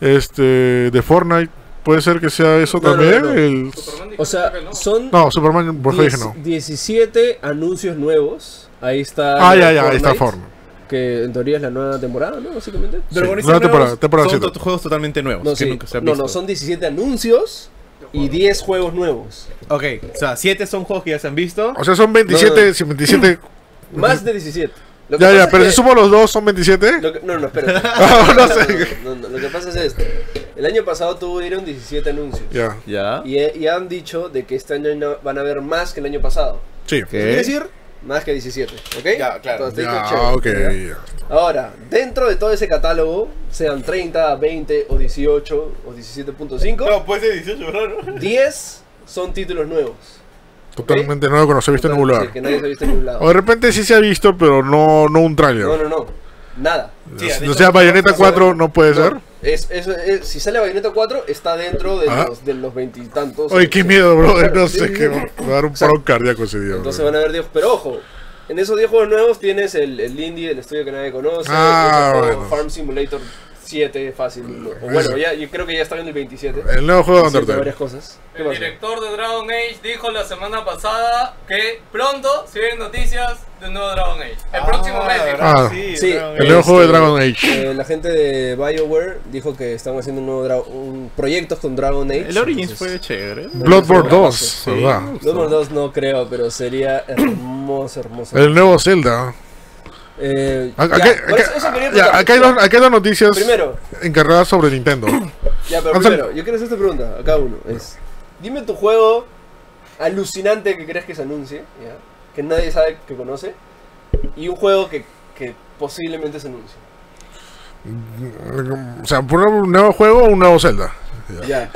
Este, de Fortnite. Puede ser que sea eso No, también. no, no. el- O sea, son No, Superman, por favor, dije no. 17 anuncios nuevos. Ahí está. Ah, ya, ya, ahí está Fortnite, Fortnite. Que en teoría es la nueva temporada, ¿no? Básicamente. Dragones nueva nuevos temporada, temporada son siete. to- juegos totalmente nuevos. No, que sí. nunca se han no, visto. no, son 17 anuncios y 10 juegos nuevos. Ok, o sea, 7 son juegos que ya se han visto. O sea, son 27, sí, 27. Más de 17. Lo que ya, ya, pero que- si sumo los dos, son 27. lo que- no, no, espérate. Ah, no sé. no, no, Lo que pasa es esto. El año pasado tuvieron 17 anuncios. Ya, Ya. Y, he- y han dicho de que este año no- van a haber más que el año pasado. sí. ¿Qué quiere decir? Más que 17, ¿ok? Ya, claro. Entonces, Ya, está chévere, ok. ¿ya? Ahora, dentro de todo ese catálogo, sean 30, 20 o 18 o 17.5, No, puede ser 18, ¿verdad? 10 son títulos nuevos. Totalmente nuevo que no se ha visto en ningún Sí, lugar. que nadie se ha visto en ningún lado. O de repente sí se ha visto, pero no, no un tráiler. No, no, no. Nada. Sí, o han sea, Bayonetta no, 4 no puede No, ser. Es, es- es- si sale Bayonetta 4, está dentro de los de los veintitantos. Oye, qué miedo, brother. No sé sí. Va a dar un paro cardíaco ese día. Entonces van a haber 10. Pero ojo, en esos 10 juegos nuevos tienes el, el indie, el estudio que nadie conoce. Ah, bueno. Farm Simulator 7, fácil. O bueno, ya, yo creo que ya está viendo el 27. El nuevo juego de Undertale. varias cosas. ¿Qué El pasa? director de Dragon Age dijo la semana pasada que pronto se vienen noticias de un nuevo Dragon Age. El próximo mes. Ah, sí. sí. El nuevo juego de Dragon Age. Eh, la gente de BioWare dijo que están haciendo un nuevo dra- un proyectos con Dragon Age. El Origins entonces- fue chévere. Bloodborne Sí. 2, ¿verdad? Bloodborne 2 no creo, pero sería hermoso, hermoso. El nuevo Zelda. Eh, Acá, ya, acá- por eso- eso quería ya, preguntar. acá hay dos, acá hay dos noticias Primero, encargadas sobre Nintendo. ya, pero primero, yo quiero hacer esta pregunta a cada uno. Es, dime tu juego alucinante que crees que se anuncie, ¿ya? que nadie sabe que conoce, y un juego que, que posiblemente se anuncie. O sea, por un nuevo juego o un nuevo Zelda. Ya.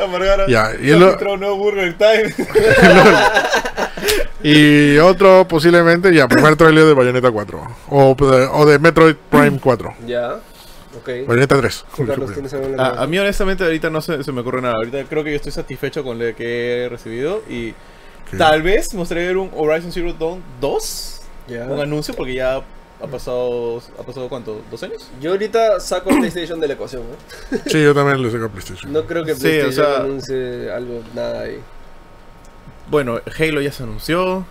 Ya, y el- un nuevo Burger Time. Y otro posiblemente, ya, primer trailer de Bayonetta 4. O de, o de Metroid Prime 4. Ya. Ok. Bayonetta 3. Carlos, ¿tienes alguna A, mí honestamente ahorita no se, se me ocurre nada. Ahorita creo que yo estoy satisfecho con lo que he recibido y tal vez ver un Horizon Zero Dawn 2. Ya. Un anuncio porque ya Ha pasado, ¿ha pasado cuánto? ¿Dos años? Yo ahorita saco PlayStation de la ecuación, ¿no? Sí, yo también le saco a PlayStation. No creo que Sí, PlayStation o sea- anuncie algo, nada ahí. Bueno, Halo ya se anunció.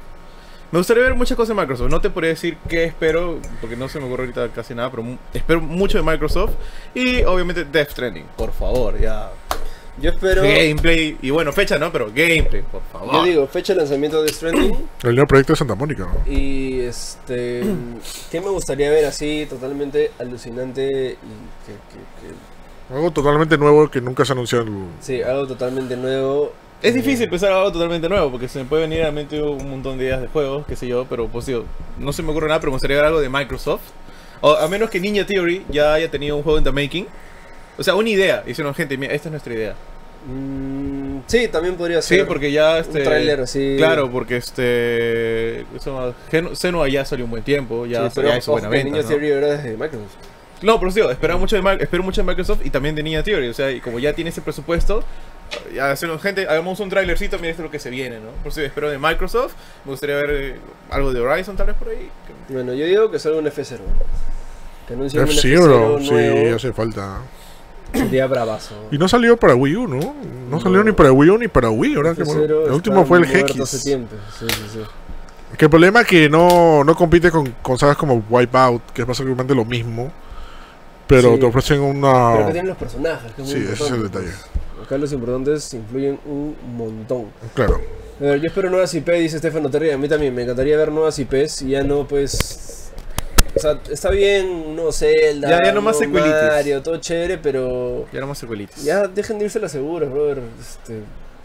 Me gustaría ver muchas cosas de Microsoft. No te podría decir qué espero, porque no se me ocurre ahorita casi nada, pero mu- espero mucho de Microsoft. Y obviamente Death Stranding, por favor, ya. Yo espero. Gameplay, y bueno, fecha no, pero gameplay, por favor. Yo digo, fecha de lanzamiento de Stranding. El nuevo proyecto de Santa Mónica, ¿no? Y este. ¿Qué me gustaría ver así, totalmente alucinante y que, que- que- Algo totalmente nuevo que nunca se anunció en Sí, algo totalmente nuevo. Es Eh, difícil pensar algo totalmente nuevo, porque se me puede venir a la mente un montón de ideas de juegos, qué sé yo, pero pues digo, no se me ocurre nada, pero me gustaría ver algo de Microsoft. O a menos que Ninja Theory ya haya tenido un juego en the making. O sea, una idea. Dicieron, gente, mira, esta es nuestra idea. mm, sí, también podría Sí, ser. porque ya este. Un tráiler así. Claro, porque este. Senua ya salió un buen tiempo, ya, Sí, pero ya hizo buena venta. Ninja ¿no? Theory era desde Microsoft. No, pero sí, espero mucho, de, espero mucho de Microsoft y también de Ninja Theory. O sea, y como ya tiene ese presupuesto, ya hacemos, gente, hagamos un trailercito, mira esto es lo que se viene, ¿no? Por eso espero de Microsoft. Me gustaría ver eh, algo de Horizon tal vez por ahí. Bueno, yo digo que salga un F0. Que anuncie un F-Zero, F0 sí, nuevo. hace falta. Sería bravazo. Y no salió para Wii U, ¿no? No salió ni para Wii U ni para Wii, ¿verdad? Que F0 el está último fue el GX. Sí, sí, sí. Que el problema es que no, no compite con, con sagas como Wipeout, que es básicamente lo mismo. Pero te ofrecen Pero una. que tienen los personajes, que es muy Sí, ese es el importante, detalle. pues. Acá los importantes influyen un montón. Claro. A ver, yo espero nuevas IP, dice Stefano Terry. A mí también me encantaría ver nuevas IPs y ya no, pues. O sea, está bien, no Zelda, Ya- ya no más secuelitis. Mario, todo chévere, pero. Ya éramos secuelitas. Ya dejen de irse las seguras, brother. Este,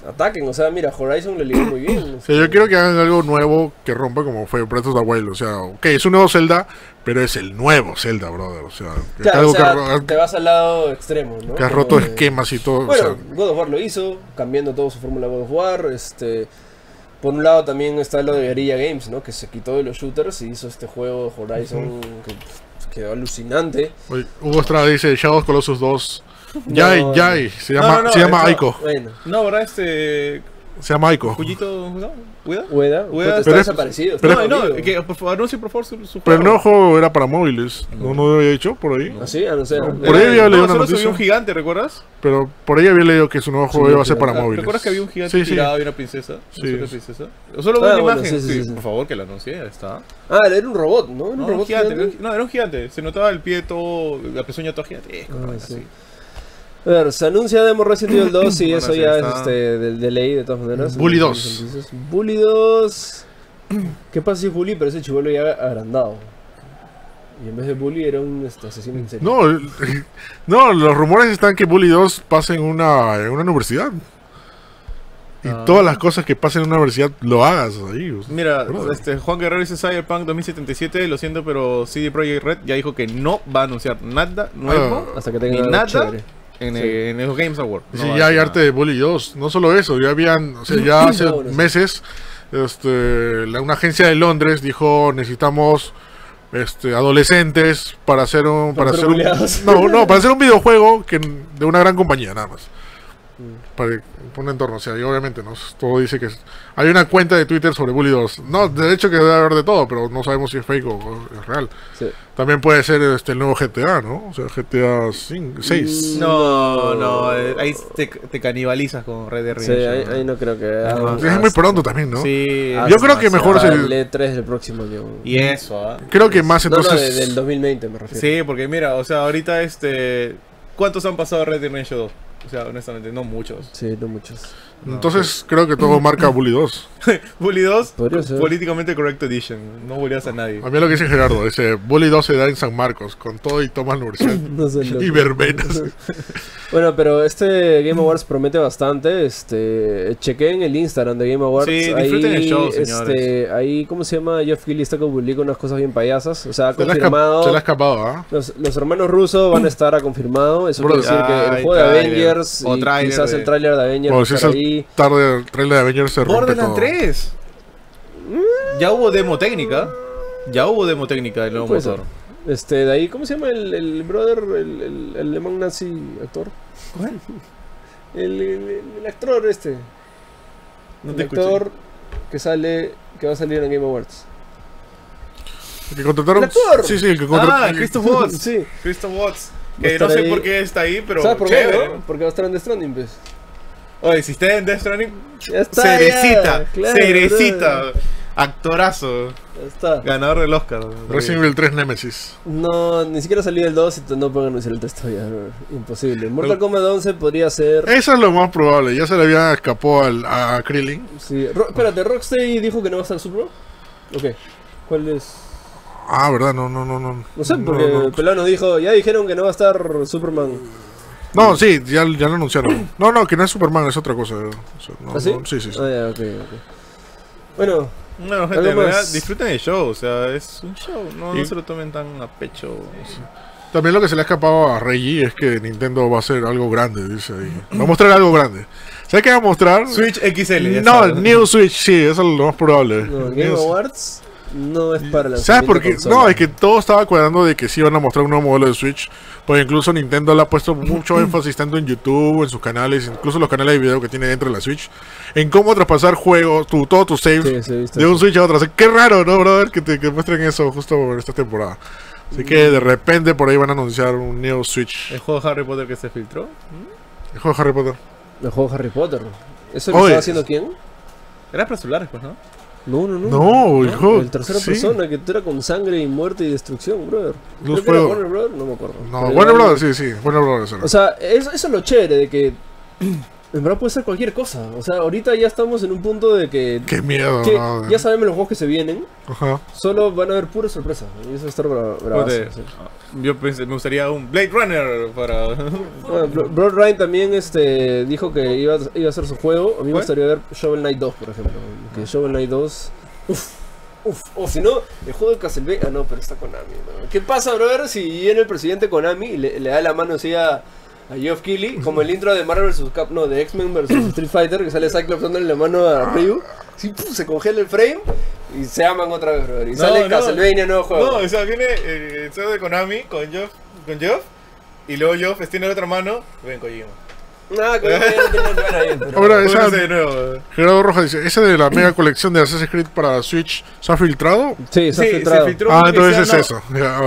ataquen, o sea, mira, Horizon le ligó muy bien. O sea, yo quiero que hagan algo nuevo que rompa como fue Breath of the Wild. O sea, ok, es un nuevo Zelda, pero es el nuevo Zelda, brother. O sea, Claro, algo o sea, que ha- te vas al lado extremo, ¿no? que ha Como roto de- esquemas y todo. o Bueno, sea, God of War lo hizo, cambiando todo su fórmula God of War. Este, por un lado también está lo de Guerrilla Games, ¿no? Que se quitó de los shooters y hizo este juego Horizon que pff, quedó alucinante. oye, Hugo Estrada dice Shadow of Colossus 2. Yay, No, Yay. Se llama, no, no, se llama no. Aiko. Bueno, No, ¿verdad? Este. Se llama Aiko. Cuyito. ¿no? ¿Cuida? Ueda, Ueda está pero es- desaparecido. pero no, no, que por favor, anuncie por favor su, su Pero el juego era para móviles. No, no había dicho por ahí. ¿Ah, sí? Ah, no sé. No, por ahí había no, leído una solo noticia. subió un gigante, ¿recuerdas? Pero por ahí había leído que su nuevo juego Sí, iba a ser para Ah, móviles. ¿Recuerdas que había un gigante Sí, sí. tirado y una princesa? Sí. ¿No solo princesa? Solo Ah, una bueno, imagen. sí, sí, sí, sí. Por favor, que la anuncie, está. Ah, era un robot, ¿no? Era un robot gigante, no, era un gigante. Se notaba el pie todo, la pezuña toda gigante. Ah, sí. A ver, se anuncia Demo Resident Evil 2 y Bueno, eso ya es este, de, de ley de todas maneras. Bully No 2. sé qué dices. Bully 2. ¿Qué pasa si es Bully? Pero ese chivolo ya agrandado. Y en vez de Bully era un este, asesino en serie. No, no, los rumores están que Bully 2 pasa en una, en una universidad. Y Ah. todas las cosas que pasen en una universidad lo hagas ahí. o sea, Mira, brother. este, Juan Guerrero dice Cyberpunk 2077, lo siento, pero CD Projekt Red ya dijo que no va a anunciar nada nuevo Ah. Hasta que tenga nada chévere. En, Sí. eh, en los Games Awards. Sí, No a ya hay arte de Bully 2. No solo eso, ya habían, o sea, ya hace sí. meses, este, la- una agencia de Londres dijo necesitamos este, adolescentes para hacer un, para hacer un, no, no, para hacer un videojuego que de una gran compañía nada más. Mm. Para un entorno, o sea, y obviamente no todo dice que es- hay una cuenta de Twitter sobre Bully 2. No, de hecho que debe haber de todo, pero no sabemos si es fake o, o es real. Sí. También puede ser este el nuevo GTA, ¿no? O sea, GTA 6. Mm, No, no, eh, ahí te, te canibalizas con Red Dead Sí, Redemption. ahí, ahí no creo que. Ah, es muy pronto también, ¿no? Sí, hasta- Yo creo que mejor es el- el E3 del próximo año. Y eso, ¿ah? Creo que más No, no, entonces. de- del 2020 me refiero. Sí, porque mira, o sea, ahorita este. ¿Cuántos han pasado Red Dead Redemption 2? O sea, honestamente, no muchos. Sí, no muchos. Entonces creo que todo marca Bully 2. Bully 2, Podría ser. políticamente correct edition. No bulleas a nadie. A mí lo que dice Gerardo, dice Bully 2 se da en San Marcos, con todo y toma la universidad. No sé, y verbenas. Bueno, pero este Game Awards promete bastante. Este, chequen el Instagram de Game Awards. Sí, disfruten el show, este, ahí, ¿cómo se llama? Jeff Keighley está que publica unas cosas bien payasas. O sea, ha confirmado. se le ha escapado, ¿ah? Los, los hermanos rusos van a estar a confirmado. Eso Bro, quiere decir que el juego de. Avengers O y quizás de- el tráiler de Avengers Bueno, tarde el trailer de Avengers se rompe Borderlands todo. 3. Ya hubo demo técnica. Ya hubo demo técnica del nuevo motor. Este, de ahí, ¿cómo se llama el, el brother, el, el, el alemán nazi actor? ¿Cuál? El, el- el actor este. No el te escuché. actor que sale, que va a salir en Game Awards. El que contrataron. ¿El actor? Sí, sí, el que contrataron. Ah, Christoph Waltz. Sí. Christoph a Que no sé ahí. por qué está ahí, pero ¿Sabes por qué, no? Porque va a estar en The Stranding, pues. Oye, si está en Death Stranding, cerecita, ya, claro, cerecita, bro. actorazo, Ya está. ganador del Oscar. Resident Evil 3 Nemesis. No, ni siquiera salió el 2 y no pueden anunciar el texto ya, bro. Imposible. Mortal Kombat 11 podría ser. Eso es lo más probable. Ya se le había escapó al, a Krillin. Sí. Ro- espérate, Rocksteady dijo que no va a estar Super. Ok. ¿Cuál es? Ah, verdad, no, no, no, no. No sé, No, porque no. Pelado nos dijo, ya dijeron que no va a estar Superman. No, sí, ya, ya lo anunciaron. No, no, que no es Superman, es otra cosa. O sea, no, ¿Ah, sí? no, sí, sí, sí. Ah, ya. Bueno, Bueno, gente, en verdad, más. disfruten el show, o sea, es un show, no, no se lo tomen tan a pecho. También lo que se le ha escapado a Reggie es que Nintendo va a hacer algo grande, dice ahí. Va a mostrar algo grande. ¿Sabes qué va a mostrar? Switch XL, No, sabes. New Switch, sí, eso es lo más probable. no, Game New- Awards no es para la ¿Sabes por qué? No, es que todo estaba cuadrando de que sí iban a mostrar un nuevo modelo de Switch. Pues incluso Nintendo le ha puesto mucho énfasis tanto en YouTube, en sus canales, incluso los canales de video que tiene dentro de la Switch, en cómo traspasar juegos, tu, todos tus saves Sí, sí, de un. Switch a otro. O sea, qué raro, ¿no, brother? Que te que muestren eso justo en esta temporada. Así que de repente por ahí van a anunciar un Neo Switch. El juego de Harry Potter que se filtró. El juego de Harry Potter. El juego Harry Potter. ¿Eso lo estaba haciendo quién? Era para celulares, pues, ¿no? No, no, no. No, juego. El tercera sí. persona que era con sangre y muerte y destrucción, brother. No Creo que era. Warner Brother, no me acuerdo. No, Warner Brothers, sí, sí. Warner Brothers. O sea, eso, eso es lo chévere de que en verdad puede ser cualquier cosa. O sea, ahorita ya estamos en un punto de que, Qué miedo, que ¿no? ya sabemos los juegos que se vienen, Ajá. solo van a haber pura sorpresa. Y eso va a estar bra bravazo, sí. Yo pensé, me gustaría un Blade Runner para. Bueno, Bro- Broad Ryan también este, dijo que iba a, iba a hacer su juego. A mí me gustaría ver Shovel Knight 2, por ejemplo. Que Shovel Knight 2. Uf, uf. O si no, el juego de Castlevania. Ah, no, pero está Konami. ¿no? ¿Qué pasa, brother, si viene el presidente Konami y le, le da la mano así a, a Geoff Keighley? Como el intro de Marvel vs. Cap. No, de X-Men vs. Street Fighter, que sale Cyclops dándole la mano a Ryu. Sí, puf, se congela el frame y se aman otra vez, brother. Y No, sale no. Castlevania nuevo juego. No, o sea, viene eh, el CEO de Konami con Geoff, con Geoff y luego Geoff extiende la otra mano. Ven, Kojima. Nada, que no tiene nada que ahí. pero- Ahora, esa, de nuevo. Gerardo Rojas dice, ¿ese de la mega colección de Assassin's Creed para Switch se ha filtrado? Sí, se ha Sí, filtrado. se filtró Ah, entonces sea- es no,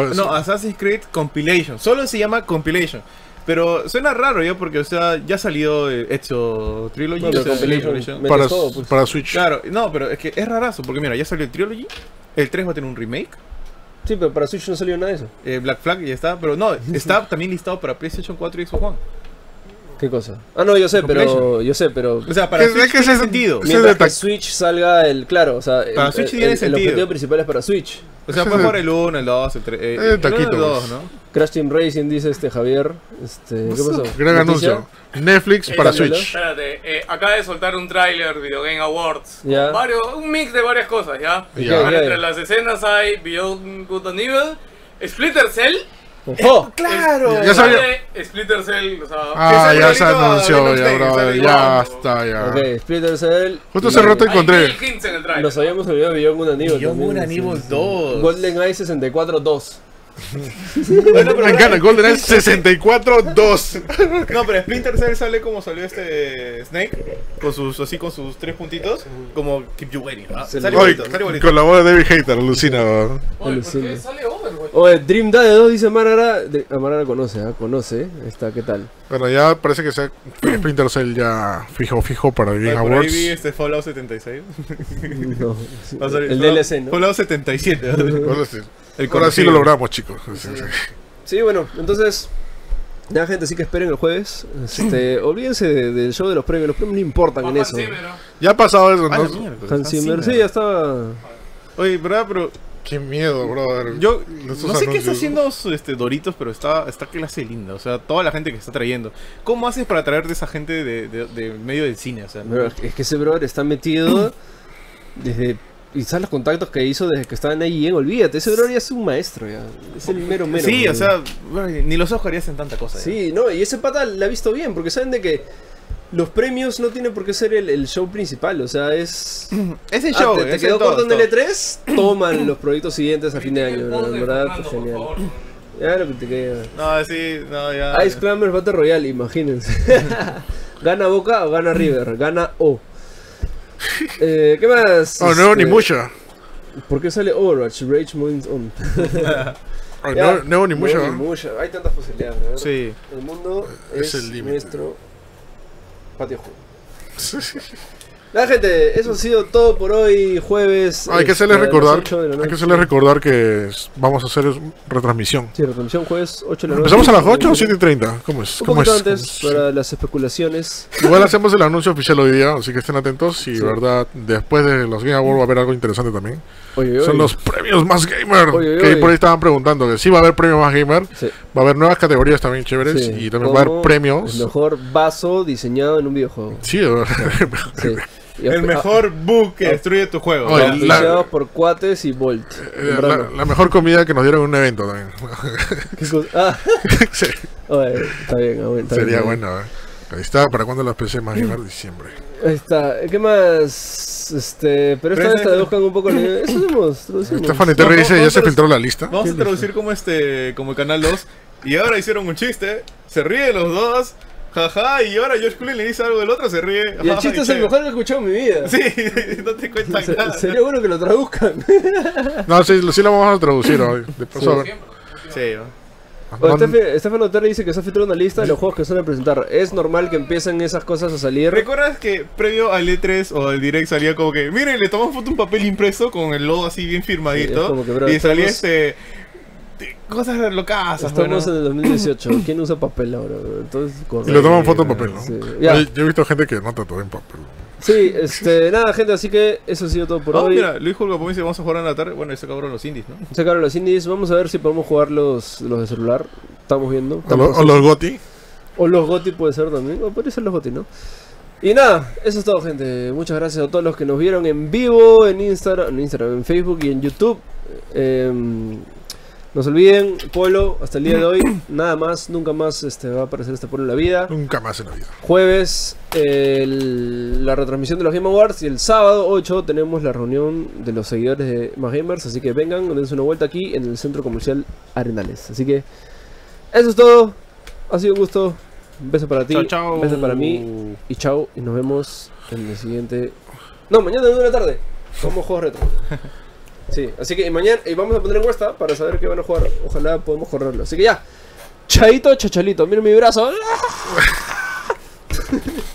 eso. No, Assassin's Creed Compilation. Solo se llama Compilation. Pero suena raro ya porque, o sea, ya salió eh, Ezio Trilogy. Bueno, o sea, Compilation. Compilation. Me- para, metes todo, pues. para Switch. Claro, no, pero es que es rarazo porque mira, ya salió el Trilogy. El 3 va a tener un remake. Sí, pero para Switch no salió nada de eso. eh, Black Flag ya está. Pero no, está también listado para PlayStation 4 y Xbox One. ¿Qué cosa? Ah, no, yo sé, pero. Yo sé, pero. O sea, para ¿Qué- Switch tiene sentido. Mientras que? Switch salga el. Claro, o sea. Para el, Switch el- tiene el sentido. objetivo principal es para Switch. O sea, es jugar el 1, el 2, el 3. Eh, Eh, el taquito, 1 y el 2, pues. ¿no? Crash Team Racing dice este Javier. Este, ¿Qué pasó? Gran ¿Noticia? anuncio. Netflix Eh, para. Switch. Espérate, eh, acaba de soltar un tráiler Video Game Awards. Ya. Varios, un mix de varias cosas, ¿ya? Entre las escenas hay Beyond Good and Evil, Splinter Cell. ¡Ojo! ¡Claro! Ya sabía- Splinter Cell, o sea... Ah, ya se anunció, ya, bro. Ya está, ya. Ok, Splinter Cell. Justo hace rato hay encontré. mil hints en el tráiler. Nos habíamos olvidado de Beyond Good and Evil. Beyond Good and sí, Evil sí, sí. 2. GoldenEye 64-2. Bueno, pero Me encanta, GoldenEye 64-2. No, pero Splinter Cell sale como salió este Snake, con sus así con sus tres puntitos, como Keep You Waiting. ¿ah? Sale bonito, sale bonito. con la voz de David Hater, alucina. Oye, ¿por qué sale? Oye, Dream Daddy 2 dice Marara. de- Amarara conoce, ¿ah? Conoce. Está, ¿qué tal? Bueno, ya parece que sea Splinter Cell ya fijo, fijo para Game Oye, por ahí Awards. vi este Fallout 76. No. Va a salir El Fallout- DLC, ¿no? Fallout 77. Ahora sí, El Ahora sí lo logramos, chicos. Sí, sí. Sí, bueno, entonces. Ya, gente, sí que esperen el jueves. Este, olvídense de- del show de los premios. Los premios no importan en Hans eso. Zimmer, ¿no? Ya ha pasado eso, Ah, ¿no? la mierda, Hans Zimmer, sí, ya estaba. Oye, ¿verdad? Pero Qué miedo, brother. yo no sé qué está haciendo este Doritos, pero está, está clase linda. O sea, toda la gente que está trayendo. ¿Cómo haces para traerte esa gente de, de, de medio del cine? O sea, Bro, es que ese brother está metido desde. Y sabes los contactos que hizo desde que estaba en IGN, olvídate, ese brother ya es un maestro ya. Es el mero mero. sí, o sea, ni los Oscar hacen tanta cosa. ya. Sí, no, y ese pata la ha visto bien, porque saben de que los premios no tienen por qué ser el, el show principal, o sea, es. Es el Ah, show. te, te es quedó corto en todo. el E3, toman los proyectos siguientes a fin de año, verdad, Fernando, genial. Ya lo que te queda. No, sí, no, ya. Ice Climbers Battle Royale, imagínense. ¿Gana Boca o gana River? Gana O. Eh, ¿Qué más? Oh, no, Este, ni mucha. ¿Por qué sale Overwatch? Rage Moons On. Ya. no, no, ni mucho. No, ni mucho. Hay tantas posibilidades. ¿verdad? Sí. El mundo Es es, el nuestro patio juego. Nada, gente, eso ha sido todo por hoy, jueves. Hay que este, hacerles las recordar, 8 de la hay que hacerles recordar que vamos a hacer retransmisión. Sí, retransmisión jueves 8 de la noche. ¿Empezamos a las 8 o 7 y 30? ¿Cómo es? Un ¿Cómo poquito es? antes ¿Cómo es? para las especulaciones. Igual hacemos el anuncio oficial hoy día, así que estén atentos. Y Sí. verdad, después de los Game Awards va a haber algo interesante también. Oye, oye. Son los premios más gamer. Oye, que por ahí estaban preguntando que sí va a haber premios más gamer. Sí, Va a haber nuevas categorías también chéveres. sí. Y también va a haber premios. El mejor vaso diseñado en un videojuego. Sí. Sí. El mejor bug que destruye tu juego. Oye, la- por Cuates y Bolt. Eh, la, la mejor comida que nos dieron en un evento también. ¿Qué cosa? Ah, Sí, oye, está bien, bueno, está Sería bien. bueno. ¿eh? Ahí está, ¿para cuándo las PC más gamer? Diciembre. Ahí está. ¿Qué más? Este, pero esta vez traduzcan un poco. el- Eso hacemos, traducimos. Stephanie Terry dice, ya se filtró la lista. Vamos a traducir como este, como el canal 2. Y ahora hicieron un chiste, se ríen los dos, jaja, y ahora George Clooney le dice algo del otro, se ríe. Y el chiste es el mejor que he escuchado en mi vida. Sí, no te cuentan Se- nada. Sería bueno que lo traduzcan. No, sí, sí la vamos a traducir hoy. De paso, a ver. Siempre. Sí, ¿no? Bueno, No- Stephen- dice que se ha filtrado una lista de los juegos que suelen presentar. Es normal que empiecen esas cosas a salir. ¿Recuerdas que previo al E3 o al Direct salía como que, miren, le tomamos foto un papel impreso con el logo así bien Sí, es firmadito? como que, bro, y salía estamos- este. Cosas locas. Estamos bueno. en el 2018. ¿Quién usa papel ahora? Entonces, Y le toman foto en papel, ¿no? Sí. Ya. Oye, Yo he visto gente que nota todo en papel. Sí, este, nada, gente, así que eso ha sido todo por Oh, hoy. mira, Luis Julio dice vamos a jugar en la tarde. Bueno, ese cabrón los indies, ¿no? Se acabaron los indies. Vamos a ver si podemos jugar los, los de celular. Estamos viendo. O, Estamos- lo- o los GOTI. O los GOTI puede ser también. O podría ser los GOTI, ¿no? Y nada, eso es todo, gente. Muchas gracias a todos los que nos vieron en vivo en Instagram, en, Instagram, en Facebook y en YouTube. Em, no se olviden, Polo, hasta el día de hoy, nada más, nunca más este, va a aparecer este Polo en la vida. Nunca más en la vida. Jueves, el- la retransmisión de los Game Awards y el sábado 8 tenemos la reunión de los seguidores de Más Gamers. Así que vengan, dense una vuelta aquí en el centro comercial Arenales. Así que eso es todo. Ha sido un gusto. Un beso para ti, Chao, chao. un beso para mí y chao. Y nos vemos en el siguiente. No, mañana de una tarde. Como juegos retro. Sí, así que mañana y vamos a poner encuesta para saber qué van a jugar. Ojalá podamos correrlo. Así que ya. Chaito, chachalito. Miren mi brazo.